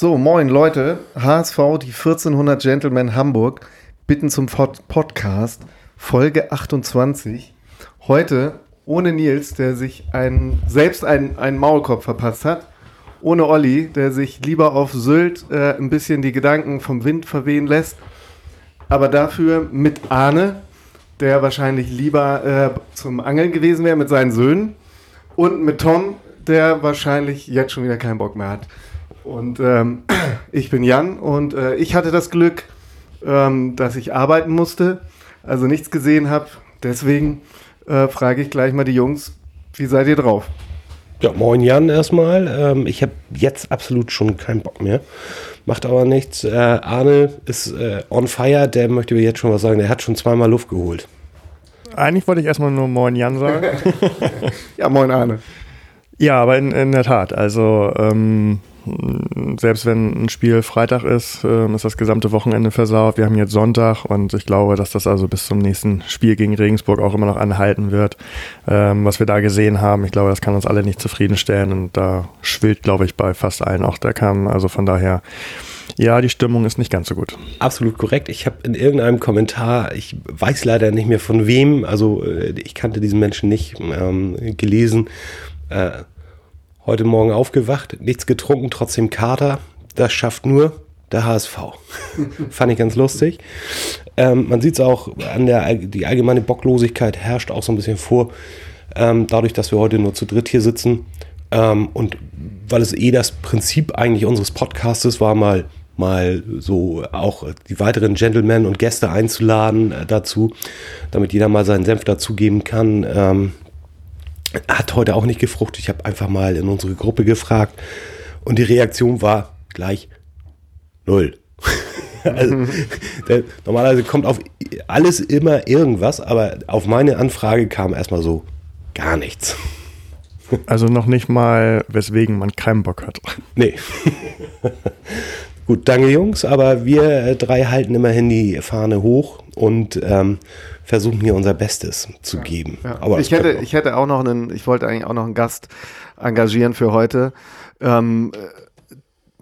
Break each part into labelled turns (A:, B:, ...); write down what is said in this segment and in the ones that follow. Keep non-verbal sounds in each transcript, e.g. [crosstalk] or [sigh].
A: So, moin Leute, HSV, die 1400 Gentlemen Hamburg, bitten zum Pod Podcast, Folge 28. Heute ohne Nils, der sich ein, selbst einen, einen Maulkorb verpasst hat, ohne Olli, der sich lieber auf Sylt äh, ein bisschen die Gedanken vom Wind verwehen lässt, aber dafür mit Arne, der wahrscheinlich lieber äh, zum Angeln gewesen wäre mit seinen Söhnen und mit Tom, der wahrscheinlich jetzt schon wieder keinen Bock mehr hat. Und ähm, [clears throat] ich bin Jan und äh, ich hatte das Glück, ähm, dass ich arbeiten musste, also nichts gesehen habe. Deswegen äh, frage ich gleich mal die Jungs, wie seid ihr drauf?
B: Ja, moin Jan erstmal. Ähm, ich habe jetzt absolut schon keinen Bock mehr. Macht aber nichts. Äh, Arne ist äh, on fire, der möchte mir jetzt schon was sagen. Der hat schon zweimal Luft geholt.
C: Eigentlich wollte ich erstmal nur Moin Jan sagen. [laughs]
A: ja, moin Arne.
C: Ja, aber in, in der Tat. Also ähm, selbst wenn ein Spiel Freitag ist, äh, ist das gesamte Wochenende versaut. Wir haben jetzt Sonntag und ich glaube, dass das also bis zum nächsten Spiel gegen Regensburg auch immer noch anhalten wird. Ähm, was wir da gesehen haben, ich glaube, das kann uns alle nicht zufriedenstellen und da schwillt, glaube ich, bei fast allen auch der Kamm. Also von daher, ja, die Stimmung ist nicht ganz so gut.
B: Absolut korrekt. Ich habe in irgendeinem Kommentar, ich weiß leider nicht mehr von wem, also äh, ich kannte diesen Menschen nicht, ähm, gelesen. Äh, Heute Morgen aufgewacht, nichts getrunken, trotzdem Kater. Das schafft nur der HSV. [laughs] Fand ich ganz lustig. Ähm, man sieht es auch an der, die allgemeine Bocklosigkeit herrscht auch so ein bisschen vor. Ähm, dadurch, dass wir heute nur zu dritt hier sitzen. Ähm, und weil es eh das Prinzip eigentlich unseres Podcastes war, mal mal so auch die weiteren Gentlemen und Gäste einzuladen äh, dazu, damit jeder mal seinen Senf dazugeben kann. Hat heute auch nicht gefruchtet. Ich habe einfach mal in unsere Gruppe gefragt und die Reaktion war gleich null. [laughs] also, der, normalerweise kommt auf alles immer irgendwas, aber auf meine Anfrage kam erstmal so gar nichts.
C: Also noch nicht mal, weswegen man keinen Bock hat.
B: Nee. Gut, danke Jungs, aber wir drei halten immerhin die Fahne hoch und ähm, versuchen hier unser Bestes zu ja, geben.
A: Ja. Aber ich hätte, ich hätte auch noch einen, ich wollte eigentlich auch noch einen Gast engagieren für heute. Ähm,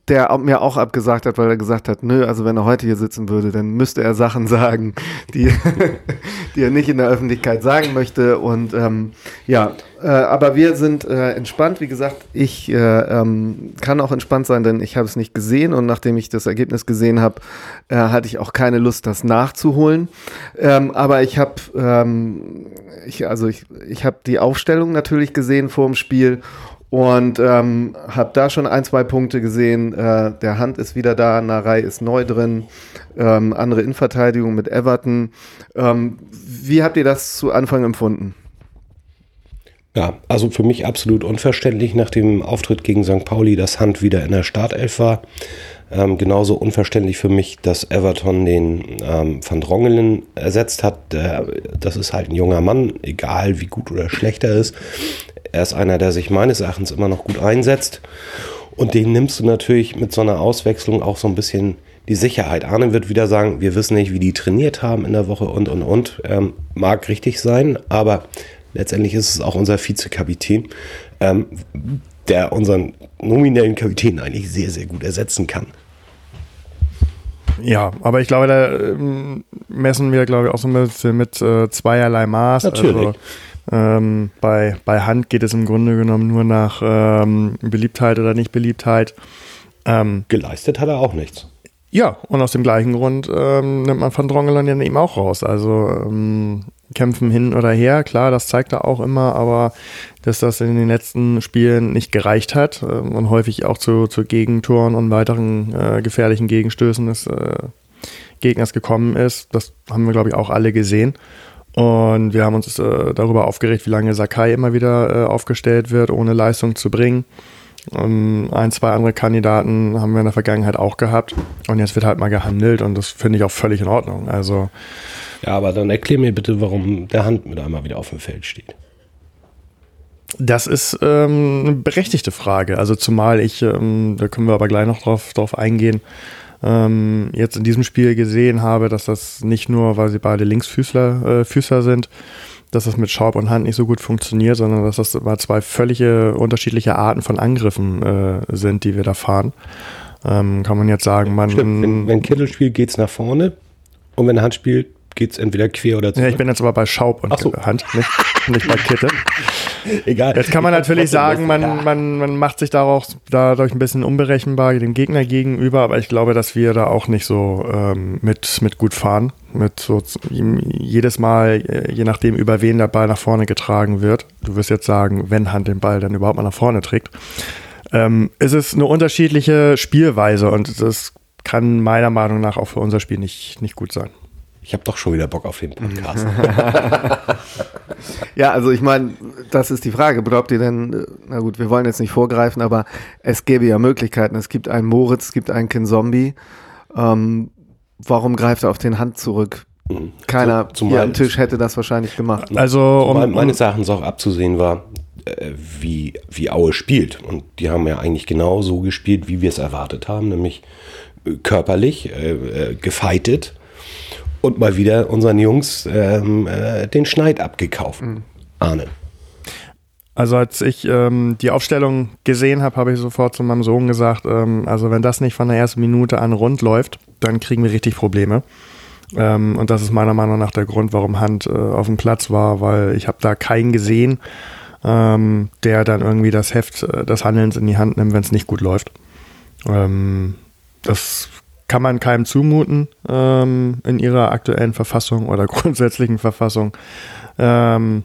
A: der mir auch abgesagt hat, weil er gesagt hat, nö, also wenn er heute hier sitzen würde, dann müsste er Sachen [laughs] sagen, die, [laughs] die er nicht in der Öffentlichkeit sagen möchte. Und ähm, ja, äh, aber wir sind äh, entspannt. Wie gesagt, ich äh, ähm, kann auch entspannt sein, denn ich habe es nicht gesehen und nachdem ich das Ergebnis gesehen habe, äh, hatte ich auch keine Lust, das nachzuholen. Ähm, aber ich habe, ähm, ich, also ich, ich habe die Aufstellung natürlich gesehen vor dem Spiel und ähm, habe da schon ein, zwei Punkte gesehen. Äh, der Hand ist wieder da, Narei ist neu drin, ähm, andere Innenverteidigung mit Everton. Ähm, wie habt ihr das zu Anfang empfunden?
B: Ja, also für mich absolut unverständlich nach dem Auftritt gegen St. Pauli, dass Hand wieder in der Startelf war. Ähm, genauso unverständlich für mich, dass Everton den ähm, Van Drongelen ersetzt hat. Der, das ist halt ein junger Mann, egal wie gut oder schlecht er ist. Er ist einer, der sich meines Erachtens immer noch gut einsetzt. Und den nimmst du natürlich mit so einer Auswechslung auch so ein bisschen die Sicherheit. Arne wird wieder sagen, wir wissen nicht, wie die trainiert haben in der Woche und, und, und. Ähm, mag richtig sein, aber letztendlich ist es auch unser Vizekapitän, ähm, der unseren nominellen Kapitän eigentlich sehr, sehr gut ersetzen kann.
C: Ja, aber ich glaube, da ähm, messen wir, glaube ich, auch so ein bisschen mit äh, zweierlei Maß.
B: Natürlich. Also,
C: ähm, bei, bei Hand geht es im Grunde genommen nur nach ähm, Beliebtheit oder Nicht-Beliebtheit.
B: Ähm, Geleistet hat er auch nichts.
C: Ja, und aus dem gleichen Grund ähm, nimmt man Van Drongelen ja eben auch raus. Also ähm, kämpfen hin oder her, klar, das zeigt er auch immer, aber dass das in den letzten Spielen nicht gereicht hat äh, und häufig auch zu, zu Gegentoren und weiteren äh, gefährlichen Gegenstößen des äh, Gegners gekommen ist, das haben wir, glaube ich, auch alle gesehen. Und wir haben uns äh, darüber aufgeregt, wie lange Sakai immer wieder äh, aufgestellt wird, ohne Leistung zu bringen. Und ein, zwei andere Kandidaten haben wir in der Vergangenheit auch gehabt. Und jetzt wird halt mal gehandelt und das finde ich auch völlig in Ordnung. Also.
B: Ja, aber dann erklär mir bitte, warum der Hand mit einmal wieder auf dem Feld steht.
C: Das ist ähm, eine berechtigte Frage. Also zumal ich, ähm, da können wir aber gleich noch drauf, drauf eingehen, ähm, jetzt in diesem Spiel gesehen habe, dass das nicht nur, weil sie beide Linksfüßler äh, Füßer sind, dass das mit Schaub und Hand nicht so gut funktioniert, sondern dass das mal zwei völlige unterschiedliche Arten von Angriffen äh, sind, die wir da fahren. Ähm, kann man jetzt sagen, man.
B: Stimmt, wenn, wenn Kittel spielt, geht's nach vorne. Und wenn Hand spielt, geht's entweder quer oder zurück.
C: Ja, ich bin jetzt aber bei Schaub und
B: so.
C: Hand, nicht, nicht bei Kittel. [laughs]
B: Egal.
C: Jetzt kann man natürlich sagen, man, man, man macht sich daraus, dadurch ein bisschen unberechenbar dem Gegner gegenüber, aber ich glaube, dass wir da auch nicht so ähm, mit, mit gut fahren. Mit so jedes Mal, äh, je nachdem, über wen der Ball nach vorne getragen wird. Du wirst jetzt sagen, wenn Hand den Ball dann überhaupt mal nach vorne trägt. Ähm, es ist eine unterschiedliche Spielweise und das kann meiner Meinung nach auch für unser Spiel nicht, nicht gut sein.
B: Ich habe doch schon wieder Bock auf den Podcast. [laughs]
A: Ja, also ich meine, das ist die Frage. Glaubt ihr denn, äh, na gut, wir wollen jetzt nicht vorgreifen, aber es gäbe ja Möglichkeiten. Es gibt einen Moritz, es gibt einen Ken Zombie. Ähm, warum greift er auf den Hand zurück? Keiner
B: Zum-
A: hier am Tisch hätte das wahrscheinlich gemacht.
C: Also, um, um,
B: meines Erachtens auch abzusehen war, äh, wie, wie Aue spielt. Und die haben ja eigentlich genau so gespielt, wie wir es erwartet haben, nämlich äh, körperlich, äh, äh, gefeitet und mal wieder unseren Jungs ähm, äh, den Schneid abgekauft. Arne.
C: Also als ich ähm, die Aufstellung gesehen habe, habe ich sofort zu meinem Sohn gesagt, ähm, also wenn das nicht von der ersten Minute an rund läuft, dann kriegen wir richtig Probleme. Ähm, und das ist meiner Meinung nach der Grund, warum Hand äh, auf dem Platz war, weil ich habe da keinen gesehen, ähm, der dann irgendwie das Heft äh, des Handelns in die Hand nimmt, wenn es nicht gut läuft. Ähm, das kann man keinem zumuten ähm, in ihrer aktuellen Verfassung oder [laughs] grundsätzlichen Verfassung. Ähm,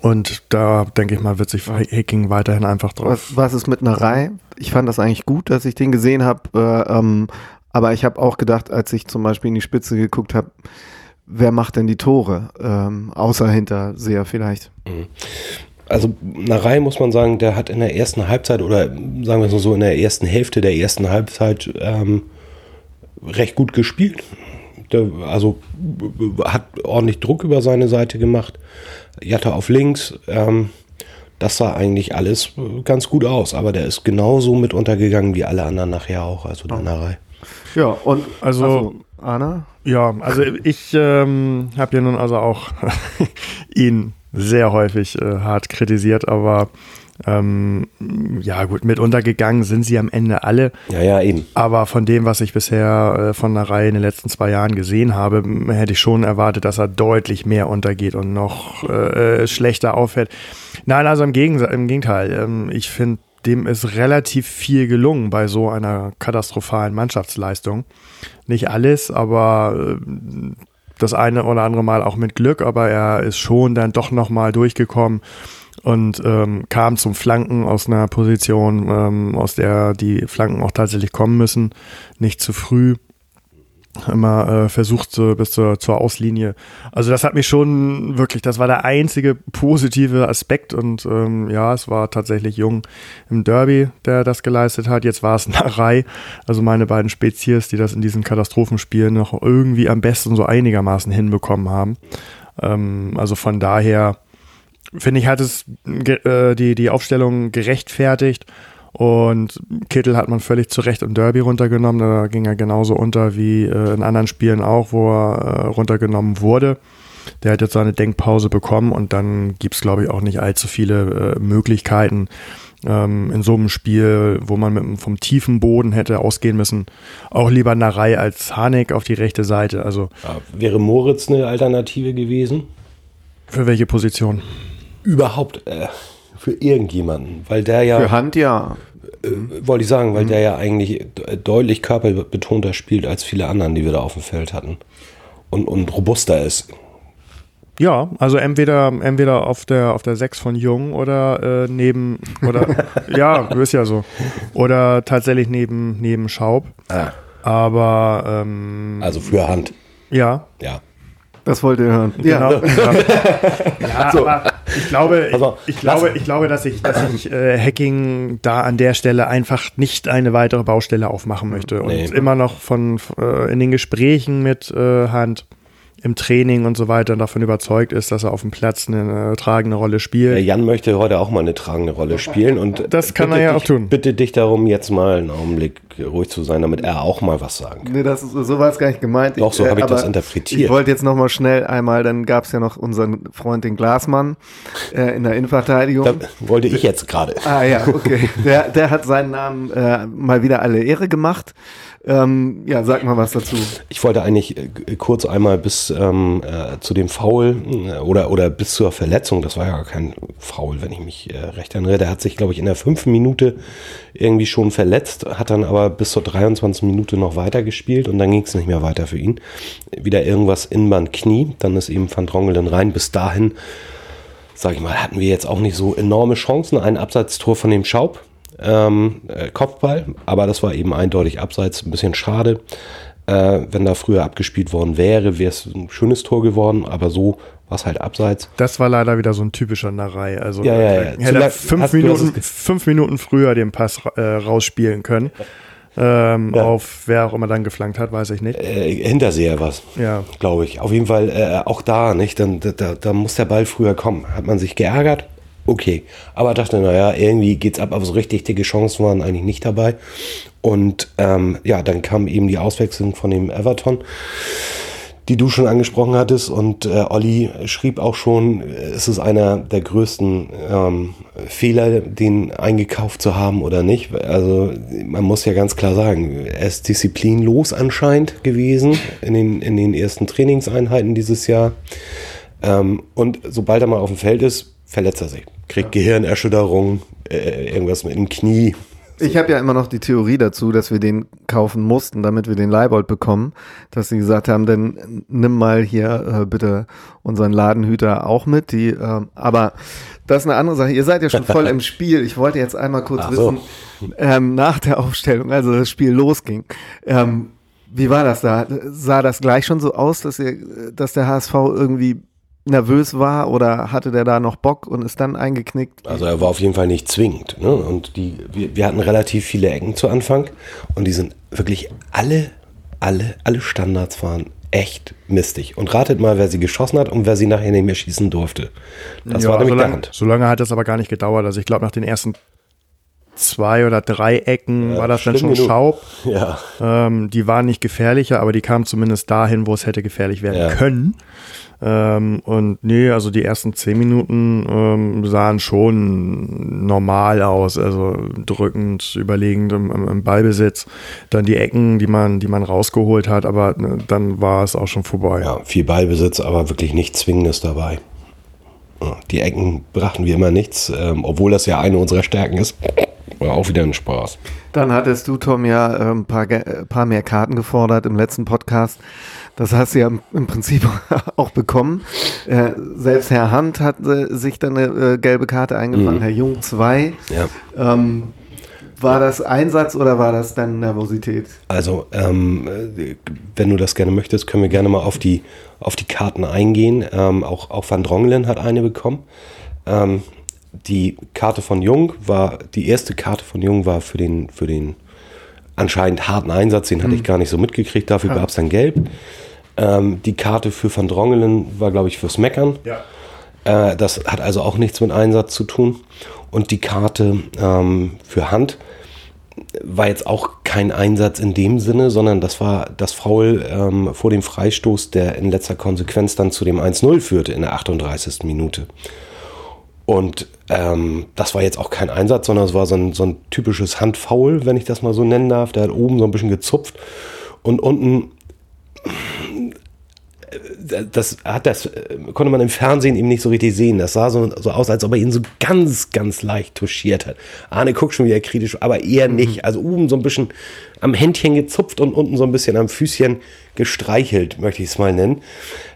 C: und da denke ich mal, wird sich Hacking weiterhin einfach drauf.
A: Was, was ist mit einer Reihe? Ich fand das eigentlich gut, dass ich den gesehen habe. Äh, ähm, aber ich habe auch gedacht, als ich zum Beispiel in die Spitze geguckt habe, wer macht denn die Tore? Ähm, außer Hinterseher vielleicht.
B: Also Narei muss man sagen, der hat in der ersten Halbzeit oder sagen wir es mal so in der ersten Hälfte der ersten Halbzeit ähm, recht gut gespielt. Der, also hat ordentlich Druck über seine Seite gemacht. Jatta auf links. Ähm, das sah eigentlich alles äh, ganz gut aus, aber der ist genauso mit untergegangen wie alle anderen nachher auch, also der Narei.
A: Ja, und
C: Also-
A: ach so, Anna?
C: Ja, also ich ähm, habe ja nun also auch [laughs] ihn sehr häufig äh, hart kritisiert, aber ähm, ja gut, mit untergegangen sind sie am Ende alle.
B: Ja, ja, eben.
C: Aber von dem, was ich bisher äh, von der Reihe in den letzten zwei Jahren gesehen habe, hätte ich schon erwartet, dass er deutlich mehr untergeht und noch äh, äh, schlechter auffällt. Nein, also im, Gegens im Gegenteil. Ähm, ich finde, dem ist relativ viel gelungen bei so einer katastrophalen Mannschaftsleistung. Nicht alles, aber äh, das eine oder andere Mal auch mit Glück, aber er ist schon dann doch nochmal durchgekommen und ähm, kam zum Flanken aus einer Position, ähm, aus der die Flanken auch tatsächlich kommen müssen. Nicht zu früh. Immer äh, versucht so bis zur, zur Auslinie. Also das hat mich schon wirklich, das war der einzige positive Aspekt und ähm, ja, es war tatsächlich Jung im Derby, der das geleistet hat. Jetzt war es [laughs] Narei, also meine beiden Spezies, die das in diesen Katastrophenspielen noch irgendwie am besten so einigermaßen hinbekommen haben. Ähm, also von daher finde ich, hat es äh, die, die Aufstellung gerechtfertigt. Und Kittel hat man völlig zu Recht im Derby runtergenommen. Da ging er genauso unter wie äh, in anderen Spielen auch, wo er äh, runtergenommen wurde. Der hat jetzt seine Denkpause bekommen und dann gibt es, glaube ich, auch nicht allzu viele äh, Möglichkeiten ähm, in so einem Spiel, wo man mit, vom tiefen Boden hätte ausgehen müssen. Auch lieber Narei als Hanek auf die rechte Seite. Also
B: Ja, wäre Moritz eine Alternative gewesen?
C: für welche Position?
B: Überhaupt äh, für irgendjemanden, weil der ja
A: Für Hand ja.
B: äh, wollte ich sagen, weil der ja eigentlich de- deutlich körperbetonter spielt als viele anderen, die wir da auf dem Feld hatten. Und, und robuster ist.
C: Ja, also entweder, entweder auf der auf der 6 von Jung oder äh, neben oder [laughs] ja, ist ja so. Oder tatsächlich neben neben Schaub.
B: Ah,
C: Aber ähm,
B: also für Hand.
C: ja,
B: Ja.
A: Das wollt ihr hören.
C: genau.
A: Ja.
C: Ja, [laughs] ja aber ich glaube,
B: Also,
C: ich, ich glaube, ich glaube, dass ich, dass ich äh, Hacking da an der Stelle einfach nicht eine weitere Baustelle aufmachen möchte und
B: Nee.
C: immer noch von äh, in den Gesprächen mit äh, Hand im Training und so weiter davon überzeugt ist, dass er auf dem Platz eine, tragende Rolle spielt.
B: Der Jan möchte heute auch mal eine tragende Rolle spielen und
C: Das kann er ja
B: dich,
C: auch tun.
B: Bitte dich darum, jetzt mal einen Augenblick ruhig zu sein, damit er auch mal was sagen kann.
A: Nee, das ist, so war es gar nicht gemeint.
B: Doch, so hab ich das
A: aber
B: interpretiert.
A: Ich wollte jetzt noch mal schnell einmal, dann gab es ja noch unseren Freund, den Glasmann, äh, in der Innenverteidigung.
B: Da wollte ich jetzt gerade.
A: Ah ja, okay. Der, der hat seinen Namen äh, mal wieder alle Ehre gemacht. Ähm, ja, sag mal was dazu.
B: Ich wollte eigentlich äh, kurz einmal bis ähm, äh, zu dem Foul äh, oder, oder bis zur Verletzung, das war ja kein Foul, wenn ich mich äh, recht erinnere. Der hat sich, glaube ich, in der fünften Minute irgendwie schon verletzt, hat dann aber bis zur 23. Minute noch weitergespielt und dann ging es nicht mehr weiter für ihn. Wieder irgendwas Innenband Knie, dann ist eben Van Drongelen rein. Bis dahin, sag ich mal, hatten wir jetzt auch nicht so enorme Chancen. Ein Abseitstor von dem Schaub, ähm, äh, Kopfball, aber das war eben eindeutig abseits, ein bisschen schade. Äh, wenn da früher abgespielt worden wäre, wäre es ein schönes Tor geworden, aber so war es halt abseits.
C: Das war leider wieder so ein typischer Narrei. Also
B: Ja, ja, ja.
C: hätte
B: Zu
C: er fünf, Minuten, fünf Minuten früher den Pass äh, rausspielen können. Ähm,
B: Ja.
C: Auf wer auch immer dann geflankt hat, weiß ich nicht.
B: Äh, Hinterseher was,
C: Ja.
B: glaube ich. Auf jeden Fall äh, auch da, nicht? Dann, da, da, da muss der Ball früher kommen. Hat man sich geärgert? Okay. Aber dachte, naja, irgendwie geht's ab, aber so richtig dicke Chancen waren eigentlich nicht dabei. Und ähm, ja, dann kam eben die Auswechslung von dem Everton, die du schon angesprochen hattest. Und äh, Olli schrieb auch schon, es ist einer der größten ähm, Fehler, den eingekauft zu haben oder nicht. Also man muss ja ganz klar sagen, er ist disziplinlos anscheinend gewesen in den, in den ersten Trainingseinheiten dieses Jahr. Ähm, und sobald er mal auf dem Feld ist, verletzt er sich. Kriegt Gehirnerschütterung, äh, irgendwas mit dem Knie.
A: Ich habe ja immer noch die Theorie dazu, dass wir den kaufen mussten, damit wir den Leibold bekommen. Dass sie gesagt haben, dann nimm mal hier äh, bitte unseren Ladenhüter auch mit. Die, ähm, aber das ist eine andere Sache. Ihr seid ja schon voll im [laughs] Spiel. Ich wollte jetzt einmal kurz
B: so.
A: wissen, ähm, nach der Aufstellung, also das Spiel losging. Ähm, wie war das da? Sah das gleich schon so aus, dass ihr, dass der HSV irgendwie nervös war oder hatte der da noch Bock und ist dann eingeknickt?
B: Also er war auf jeden Fall nicht zwingend. Ne? Und die, wir, wir hatten relativ viele Ecken zu Anfang und die sind wirklich alle, alle, alle Standards waren echt mistig. Und ratet mal, wer sie geschossen hat und wer sie nachher nicht mehr schießen durfte. Das
C: Ja,
B: war nämlich
C: so
B: der
C: lange,
B: Hand.
C: so lange hat das aber gar nicht gedauert. Also ich glaube, nach den ersten zwei oder drei Ecken
B: Ja,
C: war das dann schon
B: genug.
C: Schaub.
B: Ja,
C: Ähm, die waren nicht gefährlicher, aber die kamen zumindest dahin, wo es hätte gefährlich werden
B: Ja.
C: können. Ähm, und nee, also die ersten zehn Minuten ähm, sahen schon normal aus, also drückend, überlegend im, im, Ballbesitz. Dann die Ecken, die man, die man rausgeholt hat, aber ne, dann war es auch schon vorbei.
B: ja, viel Ballbesitz, aber wirklich nichts Zwingendes dabei. Die Ecken brachten wie immer nichts, ähm, obwohl das ja eine unserer Stärken ist. War auch wieder ein Spaß.
A: Dann hattest du, Tom, ja ein paar, ge- äh, paar mehr Karten gefordert im letzten Podcast. Das hast du ja im, Prinzip [laughs] auch bekommen. Äh, selbst Herr Hand hat sich dann eine äh, gelbe Karte eingefangen, Herr Jung zwei.
B: Ja.
A: Ähm, war das Einsatz oder war das dann Nervosität?
B: Also, ähm, äh, wenn du das gerne möchtest, können wir gerne mal auf die, auf die Karten eingehen. Ähm, auch, auch Van Drongelen hat eine bekommen. Ähm, die Karte von Jung war, die erste Karte von Jung war für den, für den anscheinend harten Einsatz, den hatte ich gar nicht so mitgekriegt, dafür gab es dann Gelb. Ähm, die Karte für Van Drongelen war, glaube ich, fürs Meckern.
C: Ja.
B: Äh, das hat also auch nichts mit Einsatz zu tun. Und die Karte ähm, für Hand war jetzt auch kein Einsatz in dem Sinne, sondern das war das Foul ähm, vor dem Freistoß, der in letzter Konsequenz dann zu dem 1-0 führte in der 38. Minute. Und ähm, das war jetzt auch kein Einsatz, sondern es war so ein, so ein typisches Handfoul, wenn ich das mal so nennen darf. Der hat oben so ein bisschen gezupft und unten das hat das konnte man im Fernsehen eben nicht so richtig sehen. Das sah so, so aus, als ob er ihn so ganz, ganz leicht touchiert hat. Arne guckt schon wieder kritisch, aber eher nicht. Also oben so ein bisschen am Händchen gezupft und unten so ein bisschen am Füßchen gestreichelt, möchte ich es mal nennen.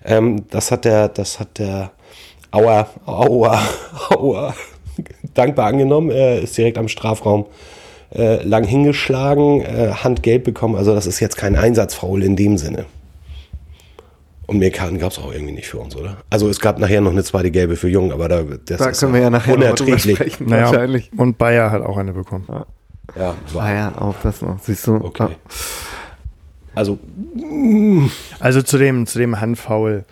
B: Ähm, das hat der, das hat der Aua, Aua, Aua dankbar angenommen. Er ist direkt am Strafraum äh, lang hingeschlagen, äh, Handgelb bekommen. Also das ist jetzt kein Einsatzfaul in dem Sinne. Und mehr Karten gab es auch irgendwie nicht für uns, oder? Also es gab nachher noch eine zweite gelbe für Jung, aber da, das
A: Da
B: ist
A: können wir ja nachher
B: unerträglich.
A: sprechen.
C: Naja,
A: Wahrscheinlich.
C: und Bayer hat auch eine bekommen.
B: Ja,
A: ja, auch das noch. Siehst du?
B: okay. Also,
C: Also zu dem, zu dem Handfoul.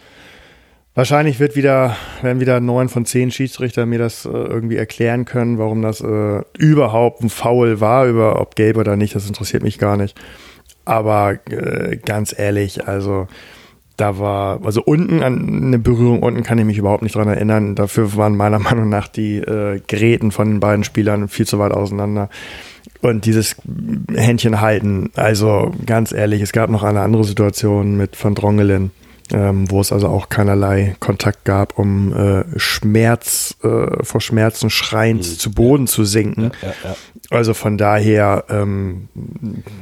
C: Wahrscheinlich wird wieder, werden wieder neun von zehn Schiedsrichter mir das äh, irgendwie erklären können, warum das äh, überhaupt ein Foul war, über ob gelb oder nicht, das interessiert mich gar nicht. Aber äh, ganz ehrlich, also da war, also unten an eine Berührung unten kann ich mich überhaupt nicht dran erinnern. Dafür waren meiner [laughs] Meinung nach die äh, Geräten von den beiden Spielern viel zu weit auseinander. Und dieses Händchen halten, also ganz ehrlich, es gab noch eine andere Situation mit Van Drongelen, ähm, wo es also auch keinerlei Kontakt gab, um äh, Schmerz, äh, vor Schmerzen schreiend zu Boden zu sinken.
B: ja, ja.
C: Also von daher, ähm,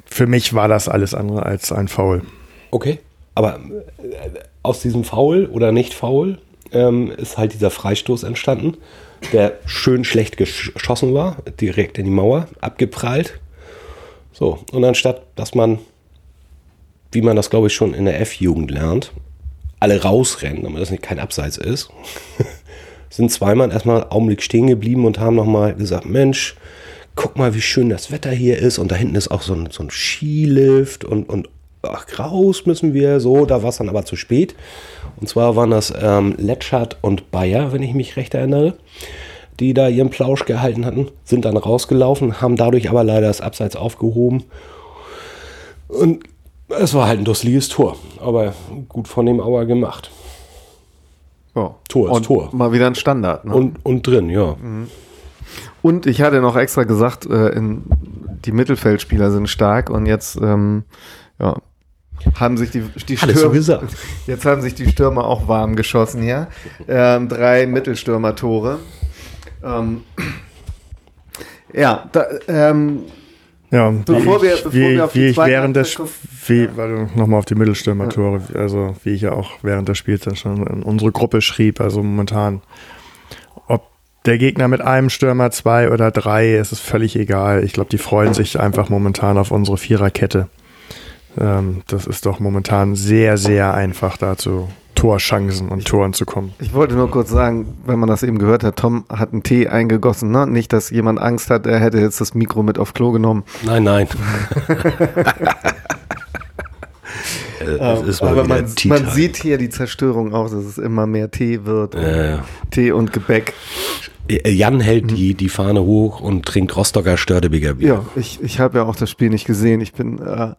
C: für mich war das alles andere als ein Foul.
B: Okay. Aber äh, aus diesem Foul oder nicht Foul ähm, ist halt dieser Freistoß entstanden, der schön schlecht geschossen war, direkt in die Mauer, abgeprallt. So, und anstatt, dass man, wie man das glaube ich schon in der F-Jugend lernt, alle rausrennen, damit das nicht kein Abseits ist, [laughs] sind zwei Mann erstmal einen Augenblick stehen geblieben und haben nochmal gesagt, Mensch, guck mal, wie schön das Wetter hier ist und da hinten ist auch so ein, so ein Skilift und, und ach, raus müssen wir, so, da war es dann aber zu spät. Und zwar waren das ähm, Letschert und Bayer, wenn ich mich recht erinnere, die da ihren Plausch gehalten hatten, sind dann rausgelaufen, haben dadurch aber leider das Abseits aufgehoben. Und es war halt ein dusseliges Tor, aber gut von dem Auer gemacht.
A: Ja.
B: Tor ist
A: und
B: Tor.
A: Mal wieder ein Standard. Ne?
B: Und, und drin, ja.
A: Und ich hatte noch extra gesagt, äh, in, die Mittelfeldspieler sind stark und jetzt ähm, ja, haben sich die, die
B: so gesagt. [laughs]
A: jetzt haben sich die Stürmer auch warm geschossen hier. Ähm, drei Mittelstürmer-Tore. Ähm, [clears throat] ja, da, ähm,
C: Ja,
A: Bevor
C: wie
A: wir-
C: ich,
A: bevor
C: wie,
A: wir auf die
C: wie ich während
A: Halbzeit
C: wie, warte, nochmal auf die Mittelstürmer-Tore, also wie ich ja auch während des Spiels dann schon in unsere Gruppe schrieb, also momentan, ob der Gegner mit einem Stürmer, zwei oder drei, es ist völlig egal. Ich glaube, die freuen sich einfach momentan auf unsere Viererkette. Ähm, das ist doch momentan sehr, sehr einfach dazu, Torchancen und Toren zu kommen.
A: ich wollte nur kurz sagen, wenn man das eben gehört hat, Tom hat einen Tee eingegossen. Ne? Nicht, dass jemand Angst hat, er hätte jetzt das Mikro mit auf Klo genommen.
B: Nein, nein. [laughs] Äh, es ist mal
A: Aber man, man sieht hier die Zerstörung auch, dass es immer mehr Tee wird.
B: Ja, ja.
A: Tee und Gebäck.
B: Äh, Jan hält die, die Fahne hoch und trinkt Rostocker Stördebiger Bier.
A: Ja, ich, ich habe ja auch das Spiel nicht gesehen. Ich bin äh,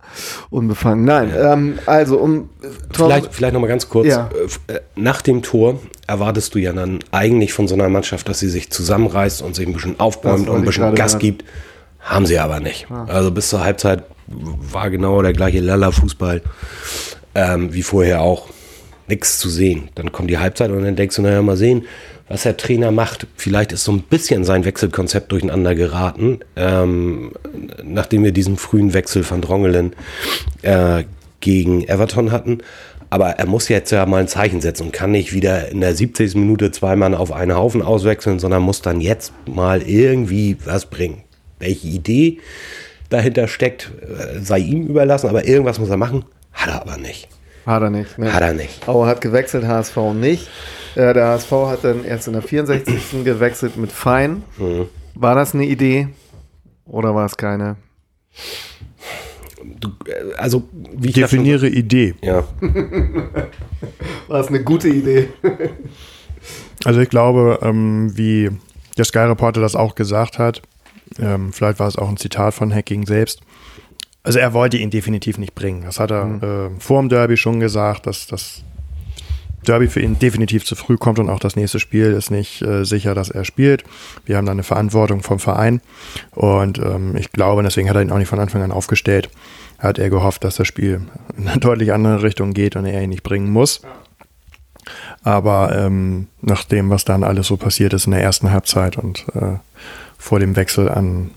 A: unbefangen. Nein, ähm, also um äh, Tom,
B: Vielleicht, vielleicht nochmal ganz kurz.
A: Ja.
B: Äh, äh, Nach dem Tor erwartest du ja dann eigentlich von so einer Mannschaft, dass sie sich zusammenreißt und sich ein bisschen aufbäumt und ein bisschen Gas gibt. Haben sie aber nicht. Also bis zur Halbzeit war genau der gleiche Lala-Fußball ähm, wie vorher auch. Nichts zu sehen. Dann kommt die Halbzeit und dann denkst du, naja, mal sehen, was der Trainer macht. Vielleicht ist so ein bisschen sein Wechselkonzept durcheinander geraten, ähm, nachdem wir diesen frühen Wechsel von Drongelen äh, gegen Everton hatten. Aber er muss jetzt ja mal ein Zeichen setzen und kann nicht wieder in der 70. Minute zwei Mann auf einen Haufen auswechseln, sondern muss dann jetzt mal irgendwie was bringen. Welche Idee dahinter steckt, äh, sei ihm überlassen, aber irgendwas muss er machen. Hat er aber nicht.
A: hat er nicht. Ne?
B: Hat er nicht.
A: Aue hat gewechselt, HSV nicht. Äh, der HSV hat dann erst in der 64. [clears throat] gewechselt mit Fein.
B: Mhm.
A: War das eine Idee oder war es keine?
B: Du, äh, also, wie ich ja schon-
C: Definiere Idee.
B: Ja, [laughs]
A: War es eine gute Idee?
C: Also ich glaube, ähm, wie der Sky Reporter das auch gesagt hat, ähm, vielleicht war es auch ein Zitat von Hacking selbst. Also er wollte ihn definitiv nicht bringen. Das hat er äh, vor dem Derby schon gesagt, dass das Derby für ihn definitiv zu früh kommt und auch das nächste Spiel ist nicht äh, sicher, dass er spielt. Wir haben da eine Verantwortung vom Verein und ähm, ich glaube, deswegen hat er ihn auch nicht von Anfang an aufgestellt. Hat er gehofft, dass das Spiel in eine deutlich andere Richtung geht und er ihn nicht bringen muss. Aber ähm, nach dem, was dann alles so passiert ist in der ersten Halbzeit und äh, vor dem Wechsel an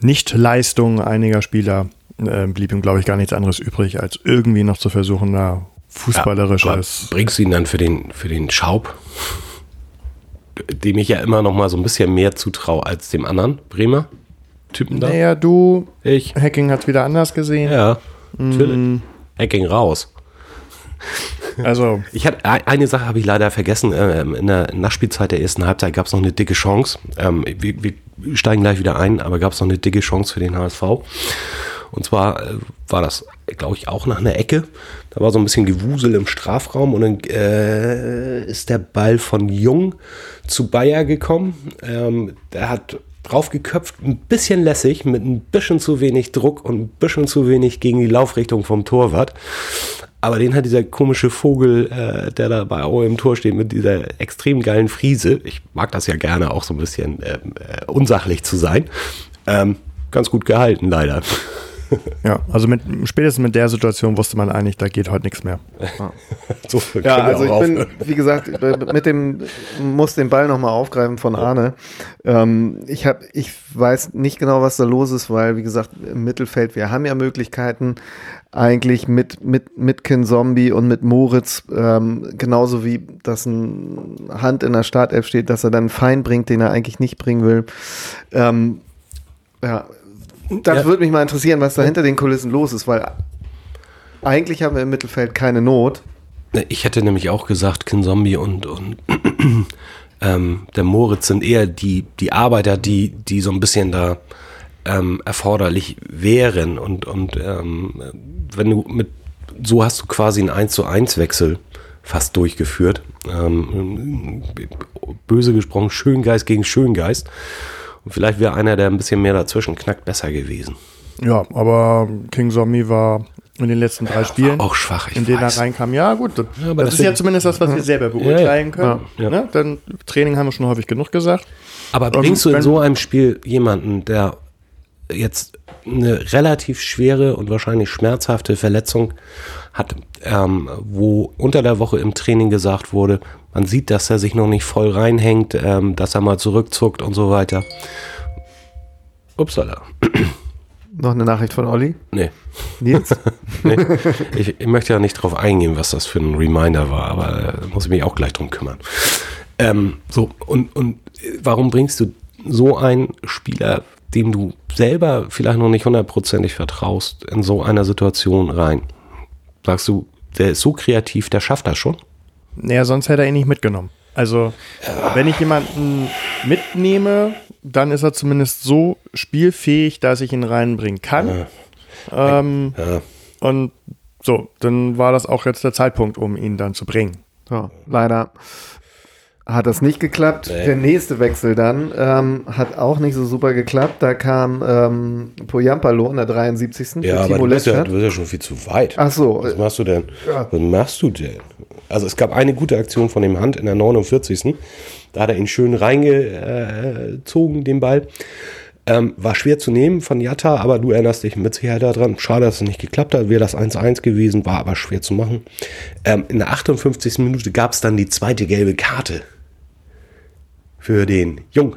C: Nichtleistungen einiger Spieler, äh, blieb ihm, glaube ich, gar nichts anderes übrig, als irgendwie noch zu versuchen, da
B: aber
C: fußballerisches.
B: bringst du ihn dann für den, für den Schaub, dem ich ja immer noch mal so ein bisschen mehr zutraue als dem anderen Bremer Typen da?
C: naja, du,
B: Ich?
C: Hacking hat es wieder anders gesehen.
B: Ja,
C: Mm.
B: natürlich. Hacking raus. [laughs]
C: Also,
B: Ich hatte ein- eine Sache habe ich leider vergessen. Ähm, in der Nachspielzeit der ersten Halbzeit gab es noch eine dicke Chance. Ähm, wir, wir steigen gleich wieder ein, aber gab es noch eine dicke Chance für den HSV. Und zwar äh, war das, glaube ich, auch nach einer Ecke. Da war so ein bisschen Gewusel im Strafraum und dann äh, ist der Ball von Jung zu Bayer gekommen. Ähm, der hat draufgeköpft, ein bisschen lässig, mit ein bisschen zu wenig Druck und ein bisschen zu wenig gegen die Laufrichtung vom Torwart. Aber den hat dieser komische Vogel, äh, der da bei Aue im Tor steht, mit dieser extrem geilen Friese. Ich mag das ja gerne, auch so ein bisschen äh, äh, unsachlich zu sein. Ähm, ganz gut gehalten, leider.
C: Ja, also mit, spätestens mit der Situation wusste man eigentlich, da geht heute nichts mehr. [laughs]
A: so, ja, also ich bin, wie gesagt, mit dem, muss den Ball nochmal aufgreifen von Arne. Ähm, ich habe, ich weiß nicht genau, was da los ist, weil, wie gesagt, im Mittelfeld, wir haben ja Möglichkeiten, eigentlich mit, mit, mit Kin Zombie und mit Moritz, ähm, genauso wie dass ein Hand in der Startelf steht, dass er dann Fein bringt, den er eigentlich nicht bringen will. Ähm, ja, das ja. würde mich mal interessieren, was da hinter den Kulissen los ist, weil eigentlich haben wir im Mittelfeld keine Not.
B: Ich hätte nämlich auch gesagt, Kin Zombie und, und [clears throat] ähm, der Moritz sind eher die, die Arbeiter, die, die so ein bisschen da ähm, erforderlich wären. Und, und ähm, wenn du mit, so hast du quasi einen 1 zu 1 Wechsel fast durchgeführt. Ähm, böse gesprochen, Schöngeist gegen Schöngeist. Und vielleicht wäre einer, der ein bisschen mehr dazwischen knackt, besser gewesen.
C: Ja, aber King Zombie war in den letzten drei Spielen,
B: auch schwach,
C: in denen er reinkam. Ja, gut, das, ja, das ist ja zumindest das, was wir selber [laughs] beurteilen können. Ja, ne? Dann Training haben wir schon häufig genug gesagt.
B: Aber bringst du in so einem Spiel jemanden, der jetzt eine relativ schwere und wahrscheinlich schmerzhafte Verletzung hat, ähm, wo unter der Woche im Training gesagt wurde, man sieht, dass er sich noch nicht voll reinhängt, ähm, dass er mal zurückzuckt und so weiter. Upsala.
A: Noch eine Nachricht von Olli?
B: Nee.
A: Nils? [laughs]
B: nee. Ich, ich, möchte ja nicht drauf eingehen, was das für ein Reminder war, aber da muss ich mich auch gleich drum kümmern. Ähm, so, und, und warum bringst du so einen Spieler, dem du selber vielleicht noch nicht hundertprozentig vertraust, in so einer Situation rein? Sagst du, der ist so kreativ, der schafft das schon?
C: Naja, sonst hätte er ihn nicht mitgenommen. Also, ja. wenn ich jemanden mitnehme, dann ist er zumindest so spielfähig, dass ich ihn reinbringen kann. Ja. Ähm, ja. Und so, dann war das auch jetzt der Zeitpunkt, um ihn dann zu bringen.
A: So, leider hat das nicht geklappt. Nee. Der nächste Wechsel dann ähm, hat auch nicht so super geklappt. Da kam ähm, Poyampalo in der 73.
B: Ja, aber du bist ja, du bist ja schon viel zu weit.
A: Ach so.
B: Was machst du denn? Ja. Was machst du denn? Also es gab eine gute Aktion von dem Hand in der 49. Da hat er ihn schön reingezogen, den Ball. Ähm, war schwer zu nehmen von Jatta, aber du erinnerst dich mit Sicherheit daran. Schade, dass es nicht geklappt hat. Wäre das 1-1 gewesen, war aber schwer zu machen. Ähm, in der 58. Minute gab es dann die zweite gelbe Karte für den Jung.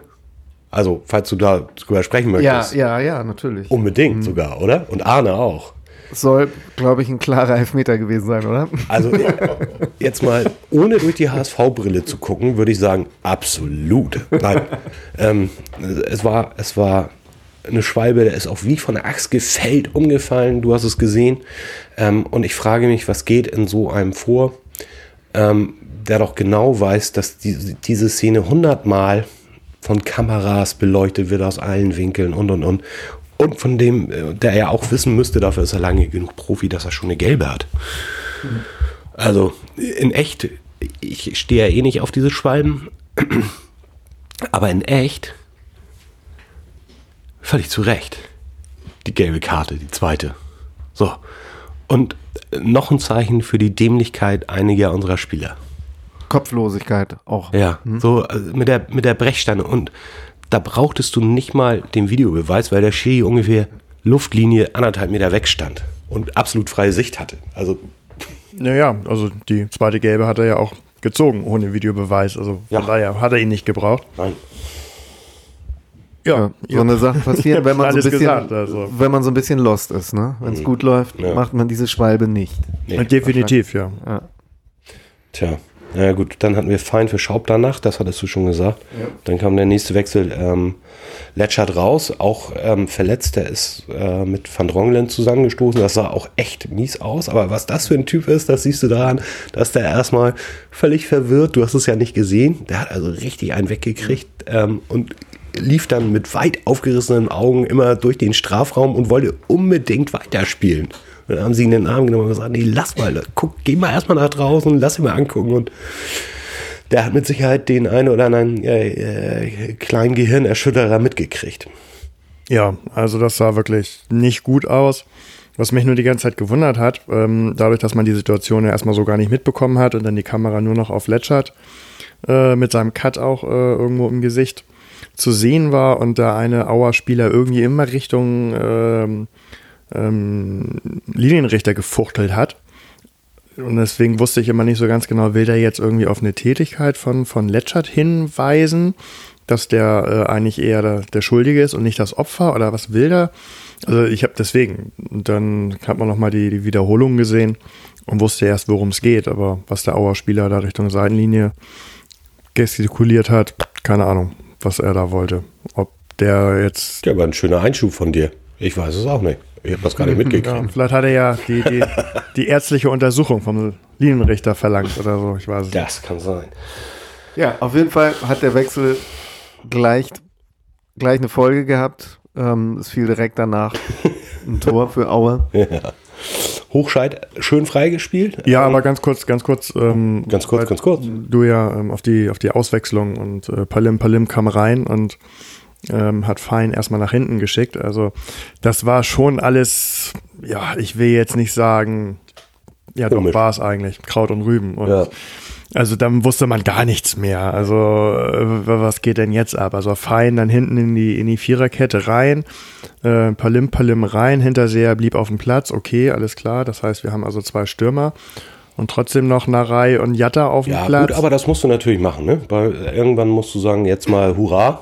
B: Also, falls du da drüber sprechen möchtest.
A: Ja, ja, ja, natürlich.
B: Unbedingt mhm. sogar, oder? Und Arne auch.
A: Soll, glaube ich, ein klarer Elfmeter gewesen sein, oder?
B: Also, [laughs] jetzt mal, ohne durch die HSV-Brille zu gucken, würde ich sagen, absolut. Nein. [laughs] ähm, es, war, es war eine Schwalbe, der ist auch wie von der Axt gefällt, umgefallen. Du hast es gesehen. Ähm, und ich frage mich, was geht in so einem vor? Ähm, der doch genau weiß, dass die, diese Szene hundertmal von Kameras beleuchtet wird aus allen Winkeln und und und. Und von dem, äh, der ja auch wissen müsste, dafür ist er lange genug Profi, dass er schon eine gelbe hat. Mhm. Also in echt, ich stehe ja eh nicht auf diese Schwalben, [clears throat] aber in echt völlig zu Recht. Die gelbe Karte, die zweite. So. Und noch ein Zeichen für die Dämlichkeit einiger unserer Spieler.
A: Kopflosigkeit auch.
B: Ja, hm? so also mit der, mit der Brechstange. Und da brauchtest du nicht mal den Videobeweis, weil der Schiri ungefähr Luftlinie anderthalb Meter wegstand und absolut freie Sicht hatte. Also.
C: Naja, also die zweite Gelbe hat er ja auch gezogen ohne Videobeweis. Also von ja. daher hat er ihn nicht gebraucht.
B: Nein.
A: Ja, ja, so eine Sache passiert, [laughs] wenn man so ein bisschen, gesagt, also. wenn man so ein bisschen lost ist, ne? Wenn es mhm. gut läuft, ja. macht man diese Schwalbe nicht.
C: Nee. Definitiv, ja.
A: ja.
B: Tja, ja gut, dann hatten wir Fein für Schaub danach, das hattest du schon gesagt. Ja. Dann kam der nächste Wechsel, ähm, Letschert raus, auch ähm, verletzt, der ist äh, mit Van Drongelen zusammengestoßen, das sah auch echt mies aus, aber was das für ein Typ ist, das siehst du daran, dass der erstmal völlig verwirrt, du hast es ja nicht gesehen, der hat also richtig einen weggekriegt ähm, und lief dann mit weit aufgerissenen Augen immer durch den Strafraum und wollte unbedingt weiterspielen. Dann haben sie ihn in den Arm genommen und gesagt, nee, lass mal, guck, geh mal erstmal nach draußen, lass ihn mal angucken. Und der hat mit Sicherheit den einen oder anderen äh, äh, kleinen Gehirnerschütterer mitgekriegt.
C: Ja, also das sah wirklich nicht gut aus. Was mich nur die ganze Zeit gewundert hat, ähm, dadurch, dass man die Situation ja erstmal so gar nicht mitbekommen hat und dann die Kamera nur noch auf Letschert äh, mit seinem Cut auch äh, irgendwo im Gesicht zu sehen war und da eine Auer-Spieler irgendwie immer Richtung ähm, ähm, Linienrichter gefuchtelt hat. Und deswegen wusste ich immer nicht so ganz genau, will der jetzt irgendwie auf eine Tätigkeit von, von Letschert hinweisen, dass der äh, eigentlich eher der, der Schuldige ist und nicht das Opfer oder was will der? Also ich habe deswegen, dann hat man nochmal die, die Wiederholung gesehen und wusste erst, worum es geht, aber was der Auer-Spieler da Richtung Seitenlinie gestikuliert hat, keine Ahnung, was er da wollte. Ob der jetzt.
B: Der war ein schöner Einschub von dir. Ich weiß es auch nicht. Ich habe das gar nicht mitgekriegt. Ja,
C: vielleicht hat er ja die, die, [laughs] die, ärztliche Untersuchung vom Linienrichter verlangt oder so. Ich weiß es
B: Das kann sein.
A: Ja, auf jeden Fall hat der Wechsel gleich, gleich eine Folge gehabt. Ähm, es fiel direkt danach [laughs] ein Tor für Aue. Ja.
B: Hochscheid schön freigespielt.
C: Ja, aber ganz kurz, ganz kurz. Ähm,
B: ganz kurz, ganz kurz.
C: Du ja ähm, auf, die, auf die Auswechslung und äh, Palim Palim kam rein und ähm, hat Fein erstmal nach hinten geschickt. Also das war schon alles, ja, ich will jetzt nicht sagen, ja, doch war es eigentlich, Kraut und Rüben. Und ja. Also dann wusste man gar nichts mehr. Also äh, was geht denn jetzt ab? Also Fein dann hinten in die, in die Viererkette rein, äh, Palim Palim rein, Hinterseher blieb auf dem Platz, okay, alles klar. Das heißt, wir haben also zwei Stürmer und trotzdem noch Narei und Jatta auf dem ja, Platz. Gut,
B: aber das musst du natürlich machen, ne? Weil irgendwann musst du sagen, jetzt mal Hurra.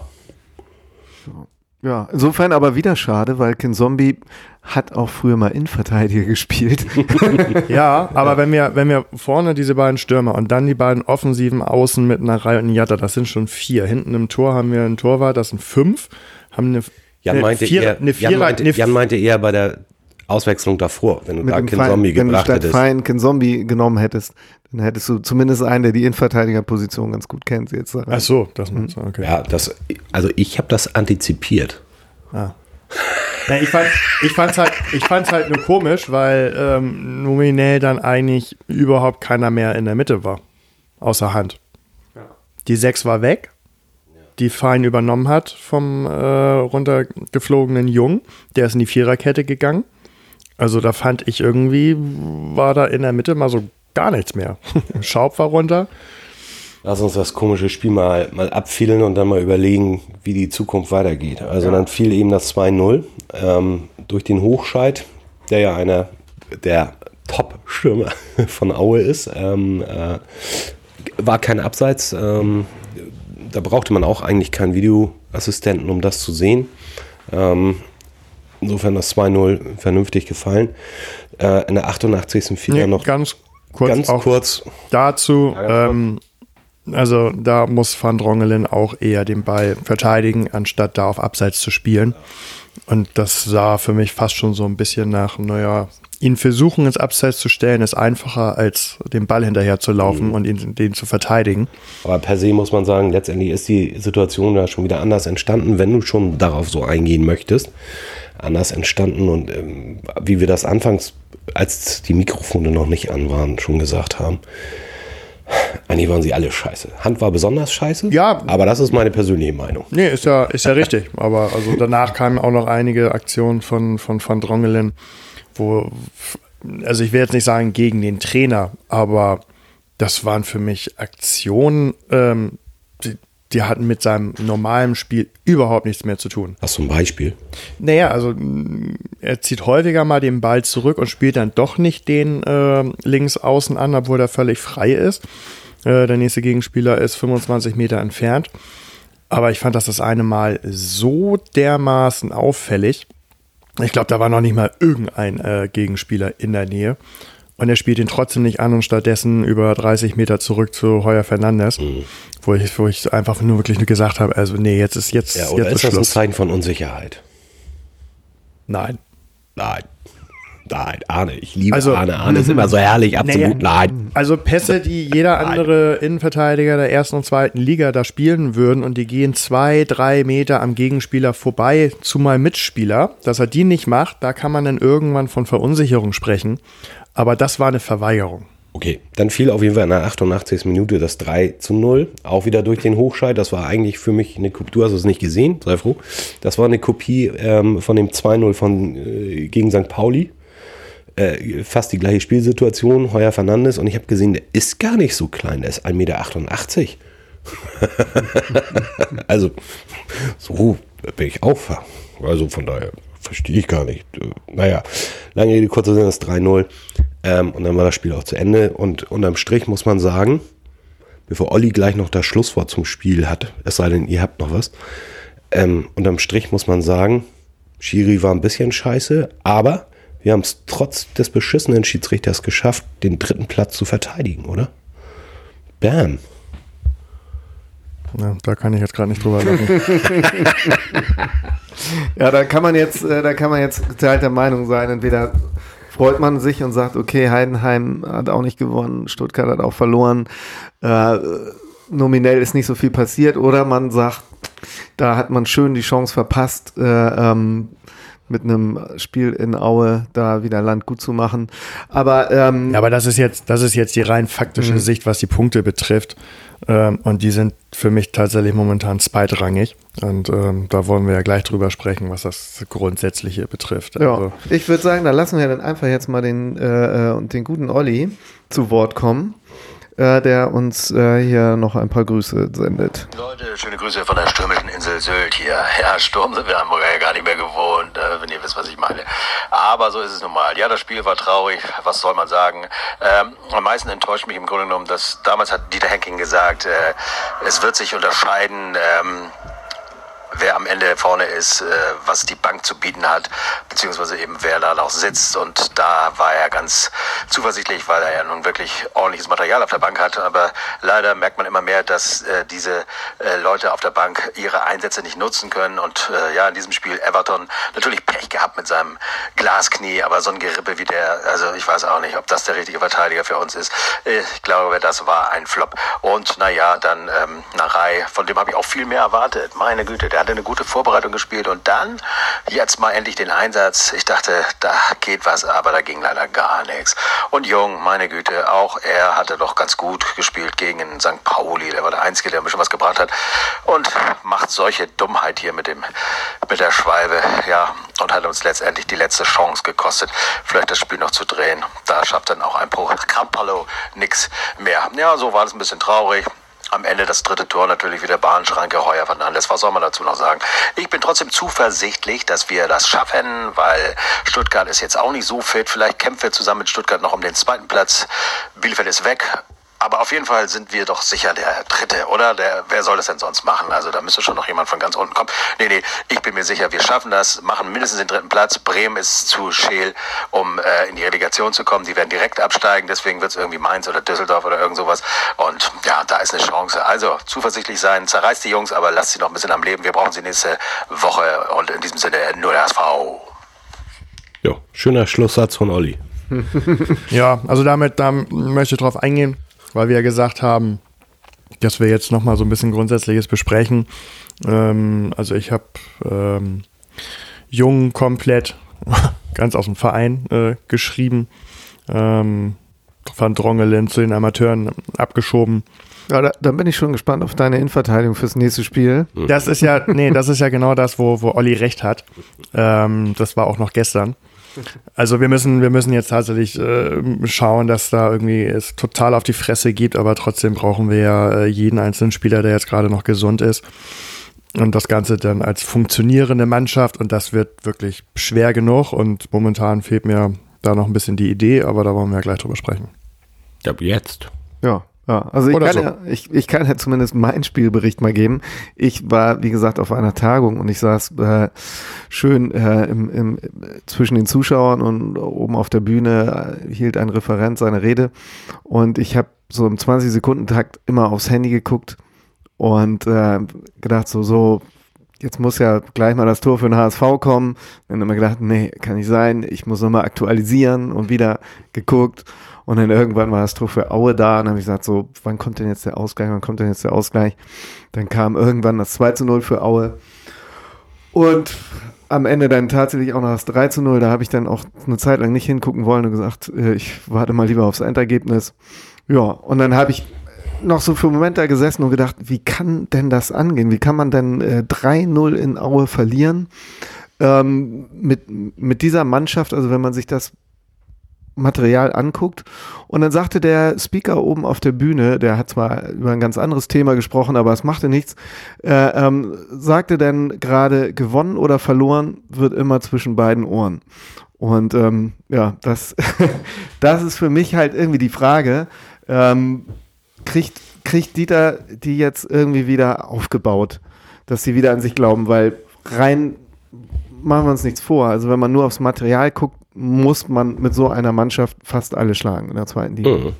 A: Ja, insofern aber wieder schade, weil Ken Zombie hat auch früher mal Innenverteidiger [laughs] gespielt. [laughs]
C: ja, aber wenn wir, wenn wir vorne diese beiden Stürmer und dann die beiden offensiven Außen mit einer Reihe und Jatta, das sind schon vier. Hinten im Tor haben wir einen Torwart, das sind fünf. Haben eine,
B: Jan, meinte vier, eher, eine Jan, meinte, Jan meinte eher bei der Auswechslung davor, wenn du da Ken Zombie gebracht hättest. Wenn du statt
A: Fein Ken Zombie genommen hättest, dann hättest du zumindest einen, der die Innenverteidigerposition ganz gut kennt. Jetzt
C: Ach so, das mhm. okay.
B: Ja, das, also ich habe das antizipiert.
C: Ah. [laughs] Ja, ich fand ich fand's halt ich fand's halt nur komisch, weil ähm, nominell dann eigentlich überhaupt keiner mehr in der Mitte war, außer Hand. Die sechs war weg, die Fein übernommen hat vom äh, runtergeflogenen Jung, der ist in die Viererkette gegangen. Also da fand ich irgendwie war da in der Mitte mal so gar nichts mehr. [laughs] Schaub war runter.
B: Lass uns das komische Spiel mal, mal abfielen und dann mal überlegen, wie die Zukunft weitergeht. Also ja. dann fiel eben das 2-0 ähm, durch den Hochscheid, der ja einer der Top-Stürmer [laughs] von Aue ist. Ähm, äh, war kein Abseits. Ähm, da brauchte man auch eigentlich keinen Videoassistenten, um das zu sehen. Ähm, insofern das 2-0 vernünftig gefallen. Äh, in der 88. fiel nee, noch
C: ganz kurz, ganz kurz dazu. Ja, ähm, also da muss Van Drongelen auch eher den Ball verteidigen, anstatt da auf Abseits zu spielen. Und das sah für mich fast schon so ein bisschen nach, naja, ihn versuchen ins Abseits zu stellen, ist einfacher, als den Ball hinterher zu laufen mhm. und ihn, den zu verteidigen.
B: Aber per se muss man sagen, letztendlich ist die Situation ja schon wieder anders entstanden, wenn du schon darauf so eingehen möchtest. Anders entstanden und ähm, wie wir das anfangs, als die Mikrofone noch nicht an waren, schon gesagt haben eigentlich waren sie alle scheiße. Hand war besonders scheiße.
C: Ja.
B: Aber das ist meine persönliche Meinung.
C: Nee, ist ja, ist ja richtig. Aber also danach kamen auch noch einige Aktionen von, von Van Drongelen, wo, also ich will jetzt nicht sagen gegen den Trainer, aber das waren für mich Aktionen, ähm, die, die hatten mit seinem normalen Spiel überhaupt nichts mehr zu tun.
B: Hast du ein Beispiel?
C: Naja, also mm, er zieht häufiger mal den Ball zurück und spielt dann doch nicht den äh, links außen an, obwohl er völlig frei ist. Äh, der nächste Gegenspieler ist 25 Meter entfernt. Aber ich fand das das eine Mal so dermaßen auffällig. Ich glaube, da war noch nicht mal irgendein äh, Gegenspieler in der Nähe. Und er spielt ihn trotzdem nicht an und stattdessen über 30 Meter zurück zu Heuer Fernandes, mhm. wo, ich, wo ich einfach nur wirklich nur gesagt habe, also nee, jetzt ist jetzt,
B: ja, oder
C: jetzt
B: ist, ist das Schluss. ein Zeichen von Unsicherheit?
C: Nein.
B: Nein. Nein, Arne, ich liebe
C: Also-
B: Arne. Arne ist immer so herrlich, absolut
C: Naja,
B: nein.
C: Also Pässe, die jeder andere Innenverteidiger der ersten und zweiten Liga da spielen würden und die gehen zwei, drei Meter am Gegenspieler vorbei zu meinem Mitspieler, dass er die nicht macht, da kann man dann irgendwann von Verunsicherung sprechen. Aber das war eine Verweigerung.
B: Okay, dann fiel auf jeden Fall in der 88. Minute das 3 zu 0. Auch wieder durch den Hochscheid. Das war eigentlich für mich eine Kopie. Du hast es nicht gesehen, sei froh. Das war eine Kopie ähm, von dem 2-0 von, äh, gegen St. Pauli. Äh, fast die gleiche Spielsituation. Heuer Fernandes. Und ich habe gesehen, der ist gar nicht so klein. Der ist 1,88 Meter. [laughs] also, so bin ich auch. Also von daher verstehe ich gar nicht. Äh, Naja, lange Rede, kurzer Sinn, das 3-0. Ähm, und dann war das Spiel auch zu Ende. Und unterm Strich muss man sagen, bevor Olli gleich noch das Schlusswort zum Spiel hat, es sei denn, ihr habt noch was, ähm, unterm Strich muss man sagen, Schiri war ein bisschen scheiße, aber wir haben es trotz des beschissenen Schiedsrichters geschafft, den dritten Platz zu verteidigen, oder? Bam.
C: Ja, da kann ich jetzt gerade nicht drüber lachen. [laughs]
A: Ja, da kann man jetzt, äh, da kann man jetzt geteilter Meinung sein. Entweder freut man sich und sagt, okay, Heidenheim hat auch nicht gewonnen, Stuttgart hat auch verloren, äh, nominell ist nicht so viel passiert, oder man sagt, da hat man schön die Chance verpasst, äh, ähm, mit einem Spiel in Aue da wieder Land gut zu machen. Aber ähm,
C: Ja, aber das ist jetzt, das ist jetzt die rein faktische Sicht, was die Punkte betrifft. Ähm, und die sind für mich tatsächlich momentan zweitrangig. Und ähm, da wollen wir ja gleich drüber sprechen, was das Grundsätzliche betrifft.
A: Ja,
C: Also,
A: ich würde sagen, da lassen wir dann einfach jetzt mal den, äh, äh, den guten Olli zu Wort kommen, äh, der uns äh, hier noch ein paar Grüße sendet.
D: Leute, schöne Grüße von der stürmischen Insel Sylt hier. Ja, Sturm sind wir Hamburger ja gar nicht mehr gewohnt, äh, wenn ihr wisst, was ich meine. Aber so ist es nun mal. Ja, das Spiel war traurig, was soll man sagen. Ähm, am meisten enttäuscht mich im Grunde genommen, dass damals hat Dieter Henking gesagt, äh, es wird sich unterscheiden, ähm, wer am Ende vorne ist, äh, was die Bank zu bieten hat, beziehungsweise eben wer da noch sitzt. Und da war er ganz zuversichtlich, weil er ja nun wirklich ordentliches Material auf der Bank hat. Aber leider merkt man immer mehr, dass äh, diese äh, Leute auf der Bank ihre Einsätze nicht nutzen können. Und äh, ja, in diesem Spiel Everton natürlich Pech gehabt mit seinem Glasknie, aber so ein Gerippe wie der, also ich weiß auch nicht, ob das der richtige Verteidiger für uns ist. Ich glaube, das war ein Flop. Und naja, dann ähm, Narei, von dem habe ich auch viel mehr erwartet. Meine Güte, der hatte eine gute Vorbereitung gespielt und dann jetzt mal endlich den Einsatz. Ich dachte, da geht was, aber da ging leider gar nichts. Und Jung, meine Güte, auch er hatte doch ganz gut gespielt gegen St. Pauli. Der war der Einzige, der ein bisschen was gebracht hat und macht solche Dummheit hier mit dem mit der Schwalbe, ja, und hat uns letztendlich die letzte Chance gekostet, vielleicht das Spiel noch zu drehen. Da schafft dann auch ein Pro Campalo nix mehr. Ja, so war es ein bisschen traurig. Am Ende das dritte Tor natürlich wieder Bahnschranke, Heuer Fernandes. Was soll man dazu noch sagen? Ich bin trotzdem zuversichtlich, dass wir das schaffen, weil Stuttgart ist jetzt auch nicht so fit. Vielleicht kämpfen wir zusammen mit Stuttgart noch um den zweiten Platz. Bielefeld ist weg. Aber auf jeden Fall sind wir doch sicher der Dritte, oder? Der, wer soll das denn sonst machen? Also da müsste schon noch jemand von ganz unten kommen. Nee, nee, ich bin mir sicher, wir schaffen das, machen mindestens den dritten Platz. Bremen ist zu scheel, um äh, in die Relegation zu kommen. Die werden direkt absteigen, deswegen wird es irgendwie Mainz oder Düsseldorf oder irgend sowas. Und ja, da ist eine Chance. Also zuversichtlich sein, zerreißt die Jungs, aber lasst sie noch ein bisschen am Leben. Wir brauchen sie nächste Woche und in diesem Sinne nur der HSV.
B: Ja, schöner Schlusssatz von Olli. [laughs]
C: ja, also damit da möchte ich drauf eingehen, weil wir ja gesagt haben, dass wir jetzt nochmal so ein bisschen Grundsätzliches besprechen. Ähm, also ich habe ähm, Jung komplett [laughs] ganz aus dem Verein äh, geschrieben. Ähm, Van Drongelen zu den Amateuren abgeschoben.
A: Ja, da, da bin ich schon gespannt auf deine Innenverteidigung fürs nächste Spiel.
C: Das ist ja, nee, das ist ja genau das, wo, wo Olli recht hat. Ähm, das war auch noch gestern. Also wir müssen, wir müssen jetzt tatsächlich äh, schauen, dass da irgendwie es total auf die Fresse gibt, aber trotzdem brauchen wir ja äh, jeden einzelnen Spieler, der jetzt gerade noch gesund ist. Und das Ganze dann als funktionierende Mannschaft und das wird wirklich schwer genug und momentan fehlt mir da noch ein bisschen die Idee, aber da wollen wir ja gleich drüber sprechen.
B: Ab jetzt.
A: Ja, ja. Also ich
C: Oder
A: kann,
C: so.
A: ja, ich, ich kann ja zumindest meinen Spielbericht mal geben. Ich war, wie gesagt, auf einer Tagung und ich saß äh, schön äh, im, im, zwischen den Zuschauern und oben auf der Bühne äh, hielt ein Referent seine Rede und ich habe so im 20-Sekunden-Takt immer aufs Handy geguckt und äh, gedacht so, so jetzt muss ja gleich mal das Tor für den HSV kommen. Dann wir gedacht, nee, kann nicht sein. Ich muss nochmal aktualisieren und wieder geguckt. Und dann irgendwann war das Tor für Aue da und dann habe ich gesagt, so, wann kommt denn jetzt der Ausgleich, wann kommt denn jetzt der Ausgleich? Dann kam irgendwann das 2 zu 0 für Aue. Und am Ende dann tatsächlich auch noch das 3 zu 0. Da habe ich dann auch eine Zeit lang nicht hingucken wollen und gesagt, äh, ich warte mal lieber aufs Endergebnis. Ja, und dann habe ich noch so für einen Moment da gesessen und gedacht, wie kann denn das angehen? Wie kann man denn äh, 3-0 in Aue verlieren? Ähm, mit, mit dieser Mannschaft, also wenn man sich das Material anguckt. Und dann sagte der Speaker oben auf der Bühne, der hat zwar über ein ganz anderes Thema gesprochen, aber es machte nichts, äh, ähm, sagte dann gerade, gewonnen oder verloren wird immer zwischen beiden Ohren. Und ähm, ja, das, [laughs] das ist für mich halt irgendwie die Frage, ähm, kriegt, kriegt Dieter die jetzt irgendwie wieder aufgebaut, dass sie wieder an sich glauben, weil rein machen wir uns nichts vor. Also wenn man nur aufs Material guckt, muss man mit so einer Mannschaft fast alle schlagen in der zweiten Liga. Mhm.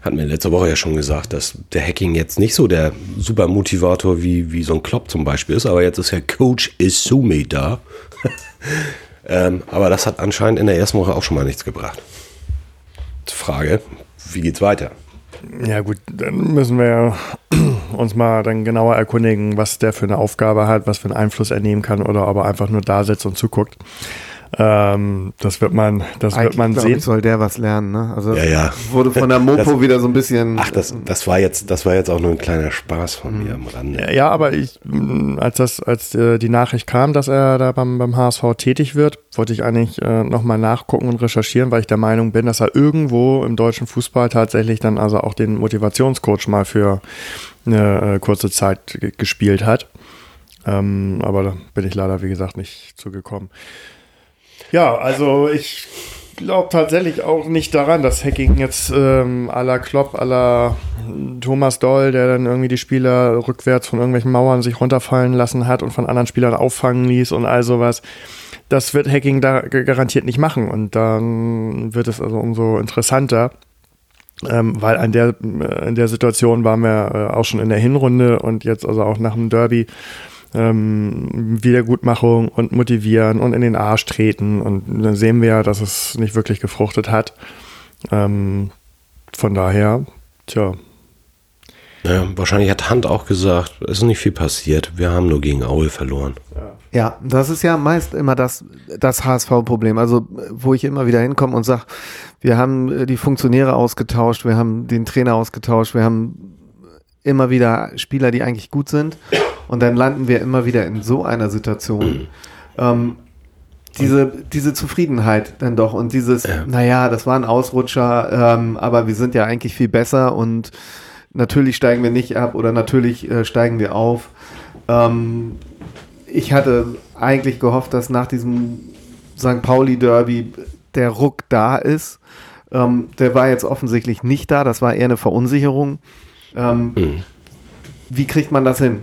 B: Hatten wir letzte Woche ja schon gesagt, dass der Hacking jetzt nicht so der super Motivator wie, wie so ein Klopp zum Beispiel ist, aber jetzt ist ja Coach Isumi da. [laughs] ähm, aber das hat anscheinend in der ersten Woche auch schon mal nichts gebracht. Frage, wie geht's weiter?
C: Ja gut, dann müssen wir [clears throat] uns mal dann genauer erkundigen, was der für eine Aufgabe hat, was für einen Einfluss er nehmen kann oder ob er einfach nur da sitzt und zuguckt. Ähm, das wird man, das Eigentlich wird man sehen.
A: Ich, soll der was lernen, ne?
B: Also ja, ja.
A: wurde von der Mopo das, wieder so ein bisschen.
B: Ach, das, das war jetzt, das war jetzt auch nur ein kleiner Spaß von mhm. mir am Rande.
C: Ja, ja, aber ich, als das, als äh, die Nachricht kam, dass er da beim, beim HSV tätig wird, wollte ich eigentlich äh, nochmal nachgucken und recherchieren, weil ich der Meinung bin, dass er irgendwo im deutschen Fußball tatsächlich dann also auch den Motivationscoach mal für eine äh, kurze Zeit gespielt hat. Ähm, aber da bin ich leider, wie gesagt, nicht zugekommen. Ja, also ich glaube tatsächlich auch nicht daran, dass Hacking jetzt ähm, à la Klopp, à la Thomas Doll, der dann irgendwie die Spieler rückwärts von irgendwelchen Mauern sich runterfallen lassen hat und von anderen Spielern auffangen ließ und all sowas. Das wird Hacking da garantiert nicht machen und dann wird es also umso interessanter. Ähm, weil an der, äh, in der Situation waren wir äh, auch schon in der Hinrunde und jetzt also auch nach dem Derby ähm, Wiedergutmachung und motivieren und in den Arsch treten. Und dann sehen wir ja, dass es nicht wirklich gefruchtet hat. Ähm, von daher, tja.
B: Ja, wahrscheinlich hat Hand auch gesagt, es ist nicht viel passiert. Wir haben nur gegen Aue verloren.
A: Ja. Ja, das ist ja meist immer das, das HSV-Problem. Also, wo ich immer wieder hinkomme und sage, wir haben die Funktionäre ausgetauscht, wir haben den Trainer ausgetauscht, wir haben immer wieder Spieler, die eigentlich gut sind. Und dann landen wir immer wieder in so einer Situation. Ähm, diese, diese Zufriedenheit dann doch und dieses, ja. naja, das war ein Ausrutscher, ähm, aber wir sind ja eigentlich viel besser und natürlich steigen wir nicht ab oder natürlich äh, steigen wir auf. Ähm, ich hatte eigentlich gehofft, dass nach diesem St. Pauli-Derby der Ruck da ist. Ähm, der war jetzt offensichtlich nicht da, das war eher eine Verunsicherung. Ähm, mhm. Wie kriegt man das hin?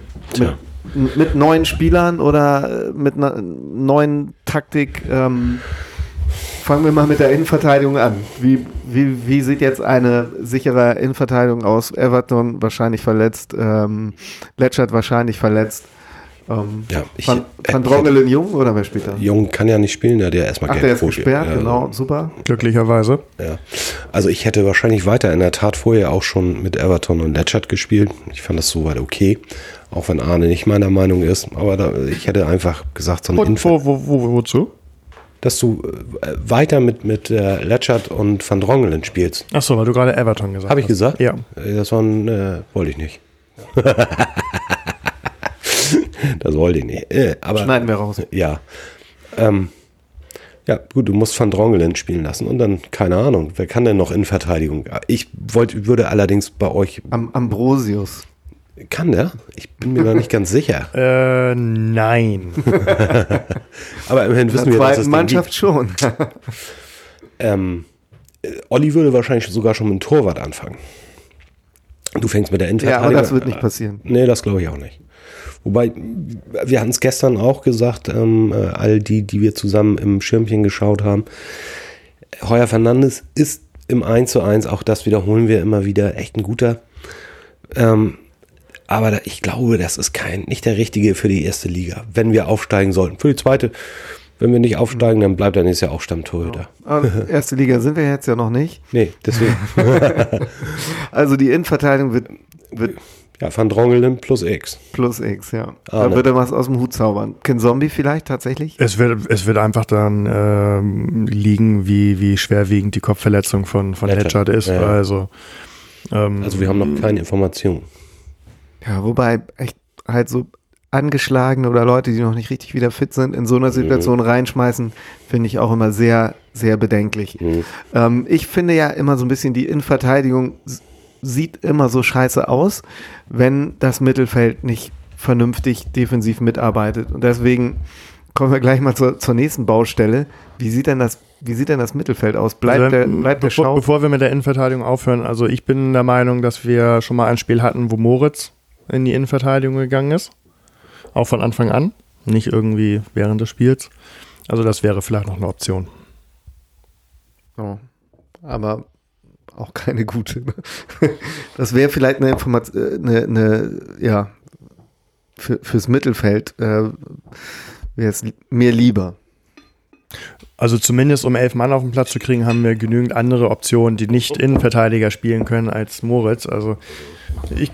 A: Mit, mit, neuen Spielern oder mit einer neuen Taktik? Ähm, fangen wir mal mit der Innenverteidigung an. Wie, wie, wie sieht jetzt eine sichere Innenverteidigung aus? Everton wahrscheinlich verletzt, ähm, Letschert wahrscheinlich verletzt. Ähm,
B: ja, ich,
A: Van, Van Drongelen Jung oder wer spielt da?
B: Jung kann ja nicht spielen, der hat ja erstmal
A: Ach, der ist gesperrt, ja, genau, super.
C: Glücklicherweise.
B: Ja. Also ich hätte wahrscheinlich weiter in der Tat vorher auch schon mit Everton und Letchert gespielt. Ich fand das soweit okay, auch wenn Arne nicht meiner Meinung ist. Aber da, ich hätte einfach gesagt, so ein
C: und wo, wo, wo, wozu?
B: Dass du äh, weiter mit, mit äh, Letchert und Van Drongelen spielst.
C: Achso, weil du gerade Everton gesagt hast.
B: Habe ich gesagt?
C: Ja.
B: Äh, das war ein, äh, wollte ich nicht. [laughs] [laughs] das wollte ich nicht. Äh, aber,
A: Schneiden wir raus.
B: Ja. Ähm, ja, gut, du musst Van Drongelen spielen lassen und dann, keine Ahnung, wer kann denn noch in Verteidigung? Ich wollte, würde allerdings bei euch.
A: Am Ambrosius.
B: Kann der? Ich bin mir da nicht ganz sicher. [laughs]
C: Äh, nein. [laughs]
B: Aber immerhin wissen wir,
A: dass es Mannschaft schon.
B: ähm, Olli würde wahrscheinlich sogar schon mit dem Torwart anfangen. Du fängst mit der Innenverteidigung.
A: Ja, aber das wird nicht passieren.
B: Nee, das glaube ich auch nicht. Wobei, wir hatten es gestern auch gesagt, ähm, äh, all die, die wir zusammen im Schirmchen geschaut haben. Heuer Fernandes ist im 1 zu 1, auch das wiederholen wir immer wieder, echt ein guter. Ähm, aber da, ich glaube, das ist kein, nicht der richtige für die erste Liga, wenn wir aufsteigen sollten. Für die zweite, wenn wir nicht aufsteigen, dann bleibt er nächstes Jahr auch Stammtorhüter.
A: Aber erste Liga sind wir jetzt ja noch nicht.
B: Nee, deswegen. [laughs] [laughs]
A: Also die Innenverteidigung wird, wird
B: ja, Van Drongelen plus X.
A: plus X, ja.
B: Ah,
A: da
B: ne.
A: wird er was aus dem Hut zaubern. Ken Zombie vielleicht tatsächlich?
C: Es wird, es wird einfach dann ähm, liegen, wie, wie schwerwiegend die Kopfverletzung von, von Letchard ist.
B: ja.
C: Also, ähm,
B: Also wir haben noch keine Informationen.
A: Ja, wobei echt halt so angeschlagene oder Leute, die noch nicht richtig wieder fit sind, in so einer Situation reinschmeißen, finde ich auch immer sehr, sehr bedenklich.
B: Mhm.
A: Ähm, ich finde ja immer so ein bisschen, die Innenverteidigung sieht immer so scheiße aus, wenn das Mittelfeld nicht vernünftig defensiv mitarbeitet. Und deswegen kommen wir gleich mal zur, zur nächsten Baustelle. Wie sieht denn das, wie sieht denn das Mittelfeld aus? Bleibt
C: Also,
A: der, bleibt der
C: bevor,
A: Schau?
C: bevor wir mit der Innenverteidigung aufhören, also ich bin der Meinung, dass wir schon mal ein Spiel hatten, wo Moritz in die Innenverteidigung gegangen ist. Auch von Anfang an, nicht irgendwie während des Spiels. Also das wäre vielleicht noch eine Option.
A: Oh, aber auch keine gute. ne? [laughs] Das wäre vielleicht eine Information, eine, eine, ja, für, fürs Mittelfeld äh, wäre es mir lieber.
C: Also zumindest um elf Mann auf den Platz zu kriegen, haben wir genügend andere Optionen, die nicht Innenverteidiger spielen können als Moritz. Also ich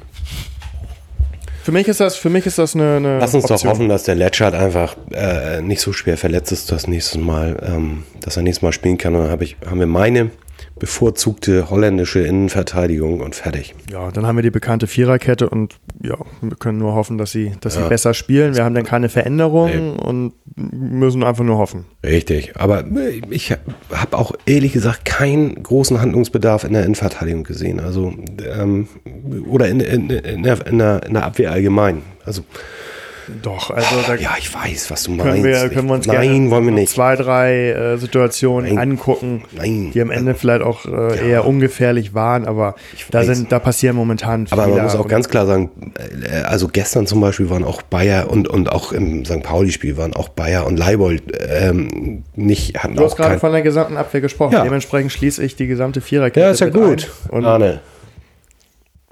C: für mich ist das, für mich ist das eine, eine
B: Lass uns
C: Option.
B: doch hoffen, dass der Letschert einfach äh, nicht so schwer verletzt ist, das nächste Mal, ähm, dass er nächstes Mal spielen kann. Und dann hab ich, haben wir meine bevorzugte holländische Innenverteidigung und fertig.
C: Ja, dann haben wir die bekannte Viererkette und ja, wir können nur hoffen, dass sie, dass
B: Ja.
C: sie besser spielen. Wir haben dann keine Veränderungen
B: Nee.
C: und müssen einfach nur hoffen.
B: Richtig. Aber äh, ich habe auch ehrlich gesagt keinen großen Handlungsbedarf in der Innenverteidigung gesehen. Also ähm, oder in, in, in, der, in, der, in der Abwehr allgemein. Also
C: Doch, also da
B: ja, ich weiß, was du meinst.
C: können wir, können wir uns
B: Nein,
C: gerne
B: wollen wir nicht.
C: zwei, drei äh, Situationen
B: Nein.
C: angucken,
B: Nein.
C: die am Ende vielleicht auch äh, eher ungefährlich waren, aber da sind, da passieren momentan
B: Aber man muss auch ganz klar sagen, äh, also gestern zum Beispiel waren auch Bayer und, und auch im St. Pauli-Spiel waren auch Bayer und Leibold ähm, nicht, hatten
C: Du hast gerade von der gesamten Abwehr gesprochen.
B: Ja.
C: Dementsprechend schließe ich die gesamte Viererkette.
B: Ja, ist ja gut.
C: Ein. Und
B: Arne.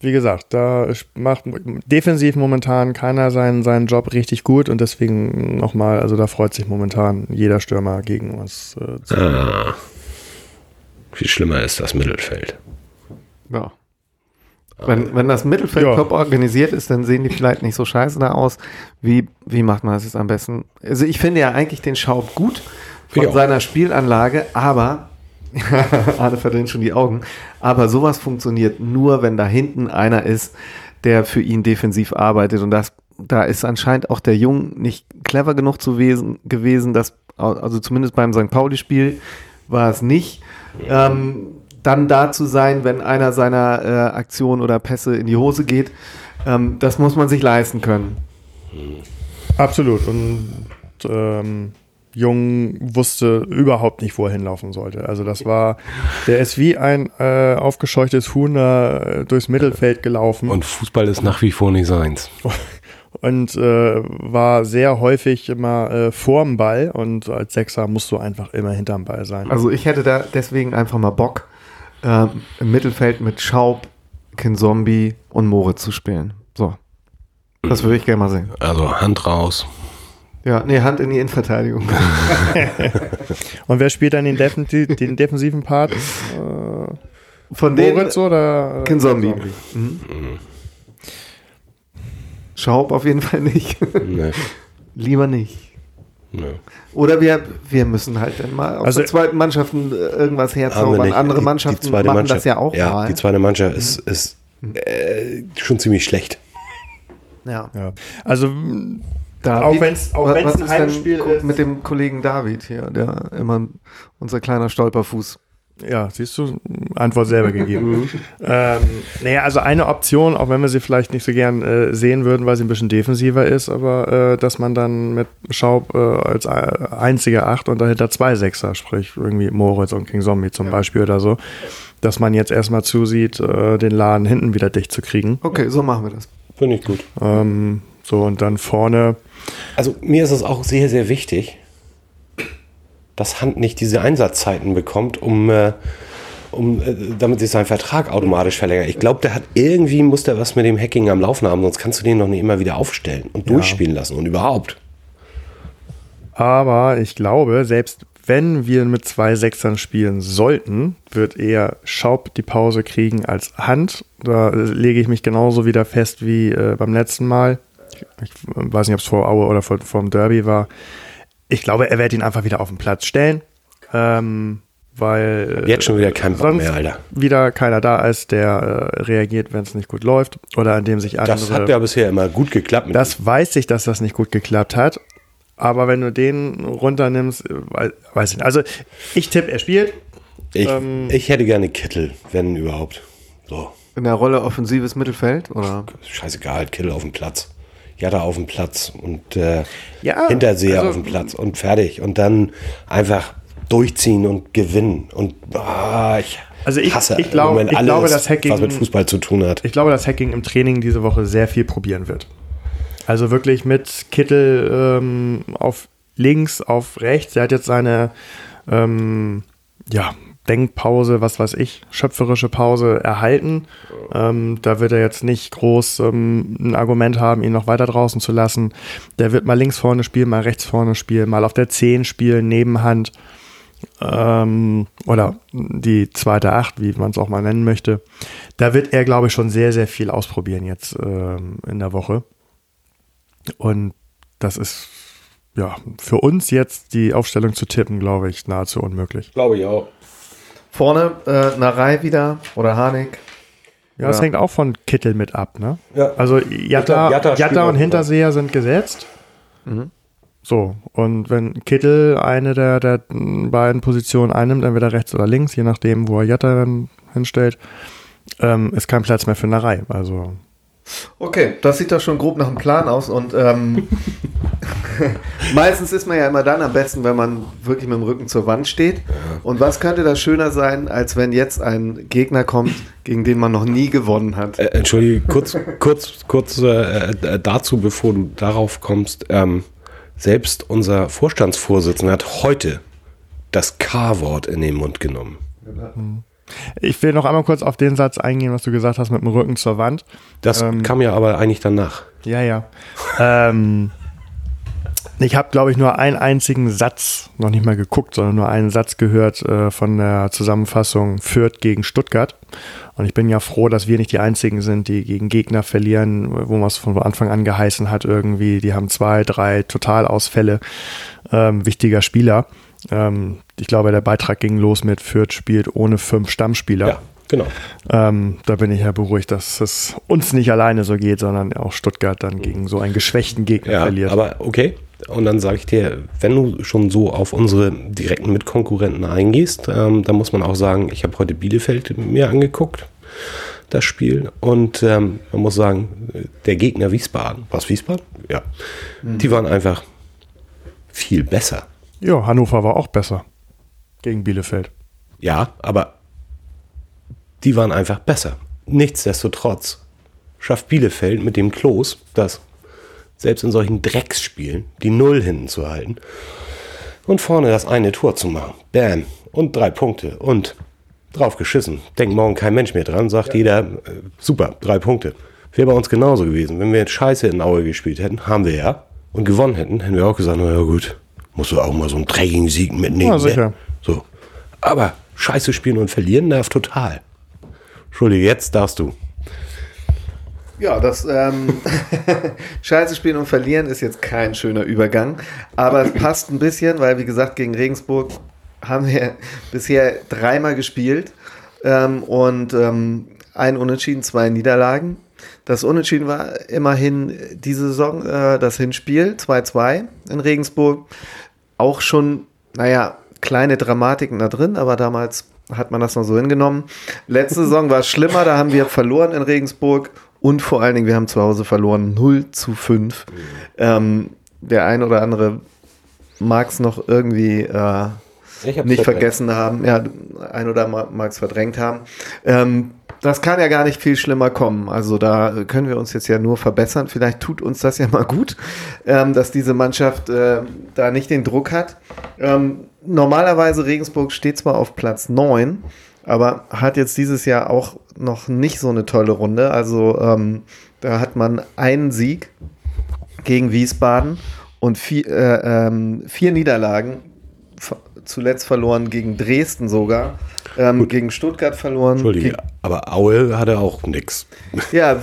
C: Wie gesagt, da macht defensiv momentan keiner seinen, seinen Job richtig gut und deswegen nochmal, also da freut sich momentan jeder Stürmer gegen uns. Äh, zu.
B: Ah. Viel schlimmer ist das Mittelfeld.
A: Ja. Wenn, wenn das Mittelfeld
C: Ja.
A: top organisiert ist, dann sehen die vielleicht nicht so scheiße da aus. Wie, wie macht man das jetzt am besten? Also ich finde ja eigentlich den Schaub gut von seiner Spielanlage, aber [laughs] Arne verdreht schon die Augen. Aber sowas funktioniert nur, wenn da hinten einer ist, der für ihn defensiv arbeitet. Und das, da ist anscheinend auch der Jung nicht clever genug zu wesen, gewesen, dass, also zumindest beim St. Pauli-Spiel war es nicht. Ähm, dann da zu sein, wenn einer seiner äh, Aktionen oder Pässe in die Hose geht, ähm, das muss man sich leisten können.
C: Absolut. Und ähm, Jung wusste überhaupt nicht, wo er hinlaufen sollte. Also das war, der ist wie ein äh, aufgescheuchtes Huhn äh, durchs Mittelfeld gelaufen.
B: Und Fußball ist nach wie vor nicht seins. [laughs]
C: und äh, war sehr häufig immer äh, vorm Ball und als Sechser musst du einfach immer hinterm Ball sein.
A: Also ich hätte da deswegen einfach mal Bock, ähm, im Mittelfeld mit Schaub, Kinzombie und Moritz zu spielen. So. Das würde ich gerne mal sehen.
B: Also Hand raus.
A: Ja, nee, Hand in die Innenverteidigung. [laughs]
C: Und wer spielt dann den, Defensi den defensiven Part? Äh,
A: Von denen
C: Moritz oder? Äh,
A: Kinzombie. Mhm. Schaub auf jeden Fall nicht. [laughs]
B: Nee,
A: Lieber nicht.
B: nee.
A: Oder wir, wir müssen halt dann mal aus
C: Also-
A: der zweiten Mannschaften irgendwas herzaubern. Andere
B: Die- die
A: Mannschaften
B: zweite
A: machen
B: Mannschaft-
A: das ja auch
B: Ja,
A: mal.
B: die zweite Mannschaft ist, ist äh, schon ziemlich schlecht.
A: ja.
C: Ja. Also
A: David,
C: Auch wenn's- auch
A: wa-
C: wenn's
A: was
C: ein Heimspiel ist.
A: mit dem Kollegen David hier, der immer unser kleiner Stolperfuß.
C: Ja, siehst du, Antwort selber
A: Mhm.
C: gegeben. [laughs] ähm, naja, also eine Option, auch wenn wir sie vielleicht nicht so gern äh, sehen würden, weil sie ein bisschen defensiver ist, aber äh, dass man dann mit Schaub äh, als einziger Acht und dahinter zwei Sechser, sprich irgendwie Moritz und King Zombie zum Beispiel oder so, dass man jetzt erstmal zusieht, äh, den Laden hinten wieder dicht zu kriegen.
A: Okay, so machen wir das.
B: Finde ich gut.
C: Ähm, so und dann vorne,
B: Also mir ist es auch sehr, sehr wichtig, dass Hand nicht diese Einsatzzeiten bekommt, um, äh, um, äh, damit sich sein Vertrag automatisch verlängert. Ich glaube, der hat irgendwie, muss der was mit dem Hacking am Laufen haben, sonst kannst du den noch nicht immer wieder aufstellen und
C: Ja.
B: durchspielen lassen und überhaupt.
C: Aber ich glaube, selbst wenn wir mit zwei Sechsern spielen sollten, wird eher Schaub die Pause kriegen als Hand. Da äh, lege ich mich genauso wieder fest wie äh, beim letzten Mal. Ich, weiß nicht, ob es vor Aue oder vor, vor dem Derby war. Ich glaube, er wird ihn einfach wieder auf den Platz stellen. Ähm, weil äh,
B: Jetzt schon wieder kein Bock mehr, Alter.
C: wieder keiner da ist, der äh, reagiert, wenn es nicht gut läuft oder an dem sich andere
B: Das hat ja bisher immer gut geklappt. Mit
C: das weiß ich, dass das nicht gut geklappt hat. Aber wenn du den runternimmst, äh, wei- weiß ich nicht. Also ich tippe, er spielt.
B: ich,
C: ähm,
B: ich hätte gerne Kittel, wenn überhaupt. So,
A: In der Rolle offensives Mittelfeld? Oder?
B: scheißegal, Kittel auf dem Platz. Jatta auf dem Platz und äh,
C: Ja,
B: Hinterseher
C: also-
B: auf dem Platz und fertig. Und dann einfach durchziehen und gewinnen. Und ah, ich
C: Also ich-
B: hasse
C: ich glaub- ich
B: alles,
C: glaube, dass Hacking-
B: was mit Fußball zu tun hat.
C: Ich glaube, dass Hacking im Training diese Woche sehr viel probieren wird. Also wirklich mit Kittel ähm, auf links, auf rechts. Er hat jetzt seine ähm, ja, Denkpause, was weiß ich, schöpferische Pause erhalten. Ähm, da wird er jetzt nicht groß ähm, ein Argument haben, ihn noch weiter draußen zu lassen. Der wird mal links vorne spielen, mal rechts vorne spielen, mal auf der 10 spielen, Nebenhand. Ähm, oder die zweite Acht, wie man es auch mal nennen möchte. Da wird er, glaube ich, schon sehr, sehr viel ausprobieren jetzt ähm, in der Woche. Und das ist ja für uns jetzt die Aufstellung zu tippen, glaube ich, nahezu unmöglich.
B: Glaube ich auch.
A: Vorne äh, Narei wieder oder Harnik.
C: Ja, es
A: Ja.
C: hängt auch von Kittel mit ab, ne?
B: Ja.
C: Also Jatta,
B: Jatta- Jatta
C: und Hinterseher sind gesetzt. So, und wenn Kittel eine der, der beiden Positionen einnimmt, entweder rechts oder links, je nachdem, wo er Jatta dann hinstellt, ähm, ist kein Platz mehr für Reihe. Also
A: Okay, das sieht doch schon grob nach einem Plan aus und ähm, [laughs] [laughs] meistens ist man ja immer dann am besten, wenn man wirklich mit dem Rücken zur Wand steht. Und was könnte da schöner sein, als wenn jetzt ein Gegner kommt, gegen den man noch nie gewonnen hat?
B: Äh, Entschuldige, kurz, kurz, kurz äh, äh, dazu, bevor du darauf kommst. Ähm, selbst unser Vorstandsvorsitzender hat heute das K-Wort in den Mund genommen.
C: ich will noch einmal kurz auf den Satz eingehen, was du gesagt hast mit dem Rücken zur Wand.
B: Das
C: Ähm,
B: kam ja aber eigentlich danach.
C: Ja, ja. ähm, ich habe, glaube ich, nur einen einzigen Satz, noch nicht mal geguckt, sondern nur einen Satz gehört äh, von der Zusammenfassung Fürth gegen Stuttgart. Und ich bin ja froh, dass wir nicht die Einzigen sind, die gegen Gegner verlieren, wo man es von Anfang an geheißen hat, irgendwie, die haben zwei, drei Totalausfälle ähm, wichtiger Spieler. Ähm, ich glaube, der Beitrag ging los mit Fürth spielt ohne fünf Stammspieler.
B: Ja, genau.
C: Ähm, da bin ich ja beruhigt, dass es uns nicht alleine so geht, sondern auch Stuttgart dann gegen so einen geschwächten Gegner
B: Ja,
C: verliert.
B: aber okay. Und dann sage ich dir, wenn du schon so auf unsere direkten Mitkonkurrenten eingehst, ähm, dann muss man auch sagen, ich habe heute Bielefeld mir angeguckt, das Spiel. Und ähm, man muss sagen, der Gegner Wiesbaden, was Wiesbaden? Ja. Die waren einfach viel besser.
C: ja, Hannover war auch besser gegen Bielefeld.
B: Ja, aber die waren einfach besser. Nichtsdestotrotz schafft Bielefeld mit dem Klos das, selbst in solchen Drecksspielen, die Null hinten zu halten und vorne das eine Tor zu machen. Bam. Und drei Punkte. Und drauf geschissen. Denkt morgen kein Mensch mehr dran, sagt jeder, äh, super, drei Punkte. Wäre bei uns genauso gewesen. Wenn wir jetzt Scheiße in Aue gespielt hätten, haben wir ja, und gewonnen hätten, hätten wir auch gesagt, na ja gut, musst du auch mal so einen dreckigen Sieg mitnehmen.
C: Ja, sicher.
B: Ne? So. Aber Scheiße spielen und verlieren darf total. Entschuldige, jetzt darfst du.
A: Ja, das ähm, [laughs] Scheiße spielen und verlieren ist jetzt kein schöner Übergang, aber es passt ein bisschen, weil wie gesagt gegen Regensburg haben wir bisher dreimal gespielt ähm, und ähm, ein Unentschieden, zwei Niederlagen. Das Unentschieden war immerhin diese Saison äh, das Hinspiel 2-2 in Regensburg. Auch schon, naja, kleine Dramatiken da drin, aber damals hat man das noch so hingenommen. Letzte Saison war es schlimmer, da haben wir verloren in Regensburg und vor allen Dingen, wir haben zu Hause verloren 0 zu 5. Ähm, der ein oder andere mag es noch irgendwie äh, nicht
B: verdrängt.
A: vergessen haben. Ja, ein oder mag es verdrängt haben. Ähm, das kann ja gar nicht viel schlimmer kommen. Also da können wir uns jetzt ja nur verbessern. Vielleicht tut uns das ja mal gut, ähm, dass diese Mannschaft äh, da nicht den Druck hat. Ähm, normalerweise Regensburg steht zwar auf Platz 9, aber hat jetzt dieses Jahr auch noch nicht so eine tolle Runde. Also ähm, da hat man einen Sieg gegen Wiesbaden und vier, äh, ähm, vier Niederlagen, zuletzt verloren gegen Dresden sogar, ähm, gegen Stuttgart verloren.
B: Entschuldige, aber Aue hatte auch nix.
A: Ja,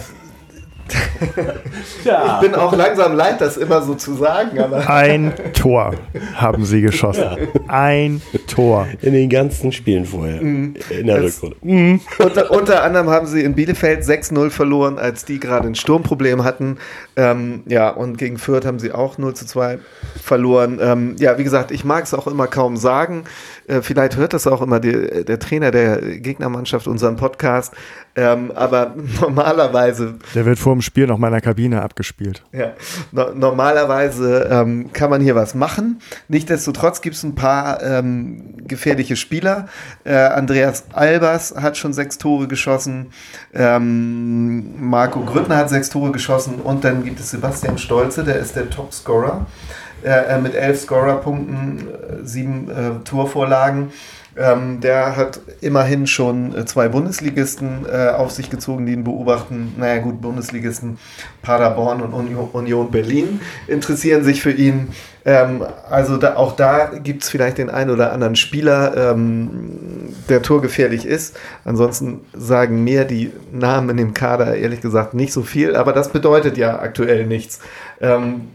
A: [laughs] ja. Ich bin auch langsam leid, das immer so zu sagen. Aber
C: Ein Tor haben sie geschossen. Ja. Ein Tor.
B: In den ganzen Spielen vorher. Mhm. In der das, Rückrunde.
A: Mhm. Unter, unter, anderem haben sie in Bielefeld 6-0 verloren, als die gerade ein Sturmproblem hatten. Ähm, ja, und gegen Fürth haben sie auch 0 2 verloren. Ähm, ja, wie gesagt, ich mag es auch immer kaum sagen. Äh, vielleicht hört das auch immer die, der Trainer der Gegnermannschaft unseren Podcast. Ähm, aber [laughs] normalerweise.
C: Der wird vor dem Spiel noch meiner Kabine abgespielt.
A: Ja, no normalerweise ähm, kann man hier was machen. Nichtsdestotrotz gibt es ein paar ähm, gefährliche Spieler. Äh, Andreas Albers hat schon sechs Tore geschossen. Ähm, Marco Grüttner hat sechs Tore geschossen. Und dann gibt es Sebastian Stolze, der ist der Topscorer äh, mit elf Scorerpunkten, äh, sieben äh, Torvorlagen. Ähm, der hat immerhin schon äh, zwei Bundesligisten äh, auf sich gezogen, die ihn beobachten. Naja gut, Bundesligisten Paderborn und Union Berlin interessieren sich für ihn. Ähm, also da, auch da gibt es vielleicht den einen oder anderen Spieler, ähm, der torgefährlich ist. Ansonsten sagen mir die Namen in dem Kader ehrlich gesagt nicht so viel, aber das bedeutet ja aktuell nichts. Ähm,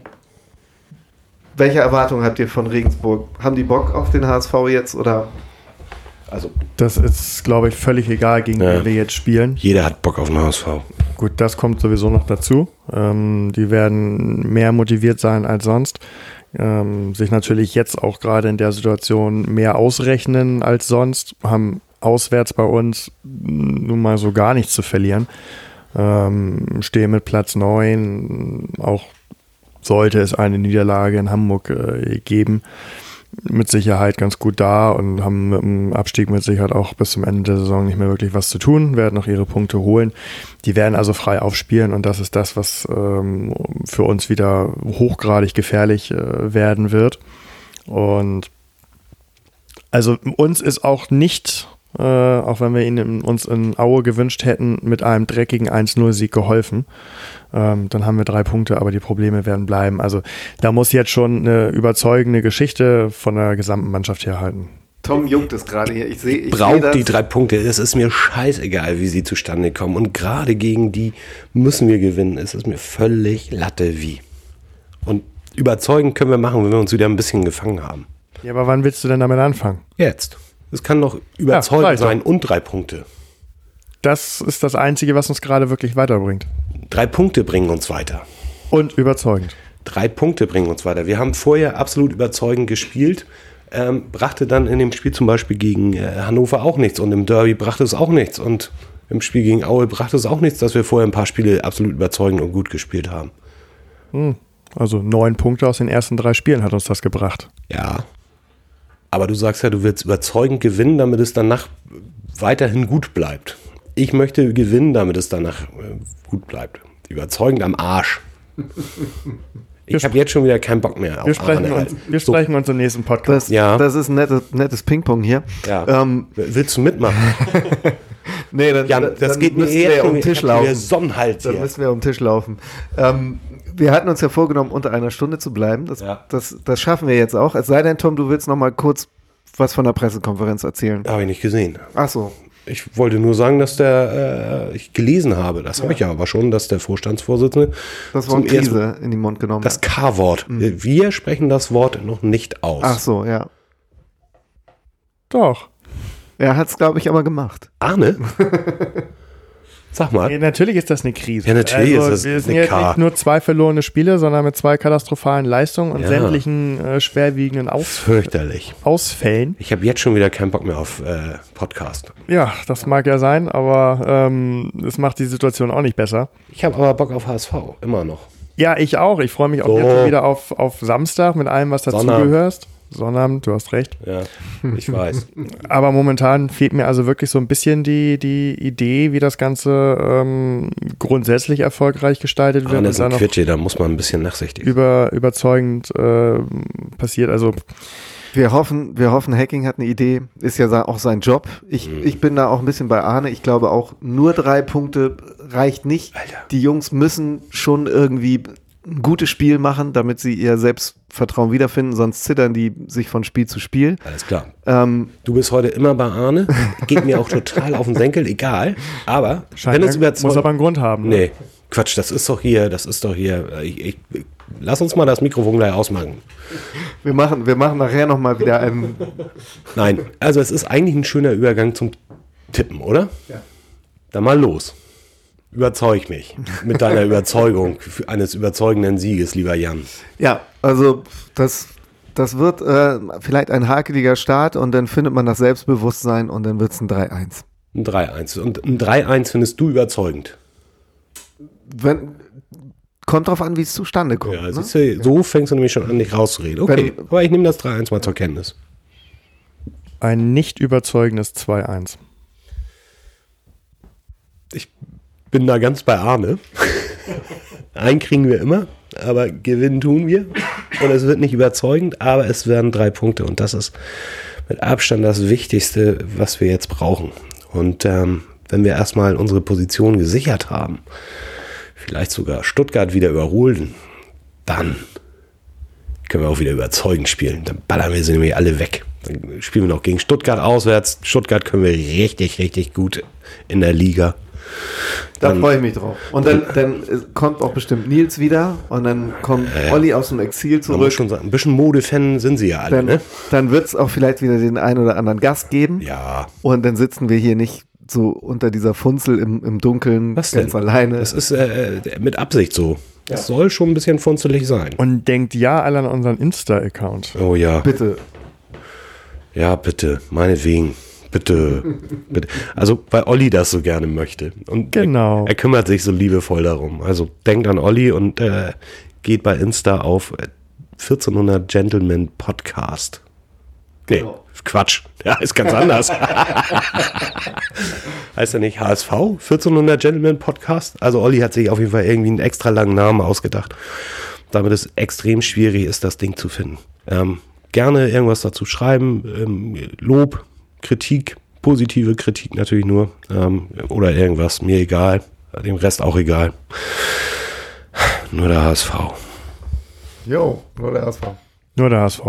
A: welche Erwartungen habt ihr von Regensburg? Haben die Bock auf den HSV jetzt oder?
C: Also das ist, glaube ich, völlig egal, gegen ja. wen wir jetzt spielen.
B: Jeder hat Bock auf den HSV.
C: Gut, das kommt sowieso noch dazu. Ähm, die werden mehr motiviert sein als sonst. Ähm, sich natürlich jetzt auch gerade in der Situation mehr ausrechnen als sonst. Haben auswärts bei uns nun mal so gar nichts zu verlieren. Ähm, stehe mit Platz 9, auch sollte es eine Niederlage in Hamburg äh, geben, mit Sicherheit ganz gut da und haben mit dem Abstieg mit Sicherheit auch bis zum Ende der Saison nicht mehr wirklich was zu tun, werden noch ihre Punkte holen. Die werden also frei aufspielen und das ist das, was ähm, für uns wieder hochgradig gefährlich äh, werden wird. Und also uns ist auch nicht äh, auch wenn wir ihn in, uns in Aue gewünscht hätten, mit einem dreckigen 1-0-Sieg geholfen. Ähm, dann haben wir drei Punkte, aber die Probleme werden bleiben. Also da muss jetzt schon eine überzeugende Geschichte von der gesamten Mannschaft herhalten.
A: Tom juckt es gerade hier.
B: Ich sehe, ich brauche die drei Punkte. Es ist mir scheißegal, wie sie zustande kommen. Und gerade gegen die müssen wir gewinnen. Es ist mir völlig Latte wie. Und überzeugen können wir machen, wenn wir uns wieder ein bisschen gefangen haben.
C: Ja, aber wann willst du denn damit anfangen?
B: Jetzt. Es kann doch überzeugend ja, sein und drei Punkte.
C: Das ist das Einzige, was uns gerade wirklich weiterbringt.
B: Drei Punkte bringen uns weiter.
C: Und überzeugend.
B: Drei Punkte bringen uns weiter. Wir haben vorher absolut überzeugend gespielt, ähm, brachte dann in dem Spiel zum Beispiel gegen äh, Hannover auch nichts und im Derby brachte es auch nichts und im Spiel gegen Aue brachte es auch nichts, dass wir vorher ein paar Spiele absolut überzeugend und gut gespielt haben.
C: Hm. Also neun Punkte aus den ersten drei Spielen hat uns das gebracht.
B: Ja, aber du sagst ja, du willst überzeugend gewinnen, damit es danach weiterhin gut bleibt. Ich möchte gewinnen, damit es danach äh, gut bleibt. Überzeugend am Arsch. [laughs] Ich habe jetzt schon wieder keinen Bock mehr
C: auf Wir sprechen, uns, wir so. sprechen uns im nächsten Podcast.
A: Das, ja. das ist ein nettes, nettes Ping-Pong hier.
B: Ja. Ähm, Willst du mitmachen? [laughs]
A: nee, dann, Jan, das dann geht mir eher um den Tisch laufen.
B: Sonnenhals
A: dann müssen wir um den Tisch laufen. Ähm, wir hatten uns ja vorgenommen, unter einer Stunde zu bleiben. Das, ja. das, das schaffen wir jetzt auch. Es sei denn, Tom, du willst noch mal kurz was von der Pressekonferenz erzählen.
B: Habe ich nicht gesehen.
A: Ach so.
B: Ich wollte nur sagen, dass der, äh, ich gelesen habe, das ja. habe ich ja aber schon, dass der Vorstandsvorsitzende
A: das Wort Krise in den Mund genommen
B: Das K-Wort. Mhm. Wir sprechen das Wort noch nicht aus.
A: Ach so, ja.
C: Doch.
A: Er hat es, glaube ich, aber gemacht.
B: Arne? [laughs] Sag mal.
C: Ja, natürlich ist das eine Krise.
B: Ja, natürlich also, ist das
C: wir sind jetzt nicht nur zwei verlorene Spiele, sondern mit zwei katastrophalen Leistungen und ja. sämtlichen äh, schwerwiegenden Aus
B: Fürchterlich.
C: Ausfällen.
B: Ich habe jetzt schon wieder keinen Bock mehr auf äh, Podcast.
C: Ja, das mag ja sein, aber ähm, es macht die Situation auch nicht besser.
B: Ich habe aber Bock auf HSV, immer noch.
C: Ja, ich auch. Ich freue mich auch so. jetzt wieder auf, auf Samstag mit allem, was dazugehört. Sonnabend, du hast recht.
B: Ja, ich weiß. [laughs]
C: Aber momentan fehlt mir also wirklich so ein bisschen die, die Idee, wie das Ganze ähm, grundsätzlich erfolgreich gestaltet wird.
B: Ah, das ist ein Quitsche, da muss man ein bisschen nachsichtig
C: über, Überzeugend äh, passiert. Also
A: Wir hoffen, wir hoffen, Hacking hat eine Idee, ist ja auch sein Job. Ich,
B: Mhm.
A: ich bin da auch ein bisschen bei Arne. Ich glaube auch, nur drei Punkte reicht nicht.
B: Alter.
A: Die Jungs müssen schon irgendwie ein gutes Spiel machen, damit sie ihr Selbstvertrauen wiederfinden, sonst zittern die sich von Spiel zu Spiel.
B: Alles klar.
A: Ähm,
B: Du bist heute immer bei Arne. Geht mir auch total auf den Senkel, egal. Aber
C: Scheint,
B: wenn es
C: muss
B: überzeugt.
C: aber einen Grund haben. ne?
B: Nee, Quatsch, das ist doch hier, das ist doch hier. äh, Ich, ich, lass uns mal das Mikrofon gleich ausmachen.
A: wir, machen, wir machen nachher nochmal wieder einen.
B: Nein, also es ist eigentlich ein schöner Übergang zum Tippen, oder?
A: Ja.
B: Dann mal los. Überzeug mich mit deiner [laughs] Überzeugung für eines überzeugenden Sieges, lieber Jan.
A: Ja, also das, das wird äh, vielleicht ein hakeliger Start und dann findet man das Selbstbewusstsein und dann wird es ein 3-1.
B: Ein 3-1. Und ein 3-1 findest du überzeugend.
A: Wenn, kommt drauf an, wie es zustande kommt.
B: Ja,
A: ne?
B: siehst du, so fängst du nämlich schon an, dich rauszureden. Okay,
A: Wenn-
B: aber ich nehme das 3-1 mal zur Kenntnis.
C: Ein nicht überzeugendes 2-1.
B: Ich bin da ganz bei Arne. [laughs] Einen kriegen wir immer, aber gewinnen tun wir. Und es wird nicht überzeugend, aber es werden drei Punkte. Und das ist mit Abstand das Wichtigste, was wir jetzt brauchen. Und ähm, wenn wir erstmal unsere Position gesichert haben, vielleicht sogar Stuttgart wieder überholen, dann können wir auch wieder überzeugend spielen. Dann ballern wir sie nämlich alle weg. Dann spielen wir noch gegen Stuttgart auswärts. Stuttgart können wir richtig, richtig gut in der Liga.
A: Da
B: Dann-
A: freue ich mich drauf. Und dann, [laughs] dann äh, kommt auch bestimmt Nils wieder und dann kommt Olli aus dem Exil zurück.
B: schon sagen, ein bisschen Modefan sind sie ja alle,
A: Dann,
B: ne?
A: dann wird es auch vielleicht wieder den einen oder anderen Gast geben.
B: Ja.
A: Und dann sitzen wir hier nicht so unter dieser Funzel im, im Dunkeln
B: Was
A: ganz
B: denn?
A: alleine.
B: Das ist äh, mit Absicht so. Das soll schon ein bisschen funzelig sein.
C: Und denkt ja alle an unseren Insta-Account.
B: Oh ja.
A: Bitte.
B: Ja, bitte. Meinetwegen. Bitte. bitte. Also, weil Olli das so gerne möchte. Und
C: Genau.
B: Er, er kümmert sich so liebevoll darum. Also denkt an Olli und äh, geht bei Insta auf äh, 1400 Gentleman Podcast. Nee,
A: Genau.
B: Quatsch. Ja, ist ganz anders. [laughs] heißt er nicht HSV? 1400 Gentleman Podcast? Also Olli hat sich auf jeden Fall irgendwie einen extra langen Namen ausgedacht. Damit es extrem schwierig ist, das Ding zu finden. Ähm, gerne irgendwas dazu schreiben. Ähm, Lob, Kritik, positive Kritik natürlich nur. Ähm, oder irgendwas, mir egal. Dem Rest auch egal. Nur der HSV.
A: Jo, nur der HSV.
C: Nur der HSV.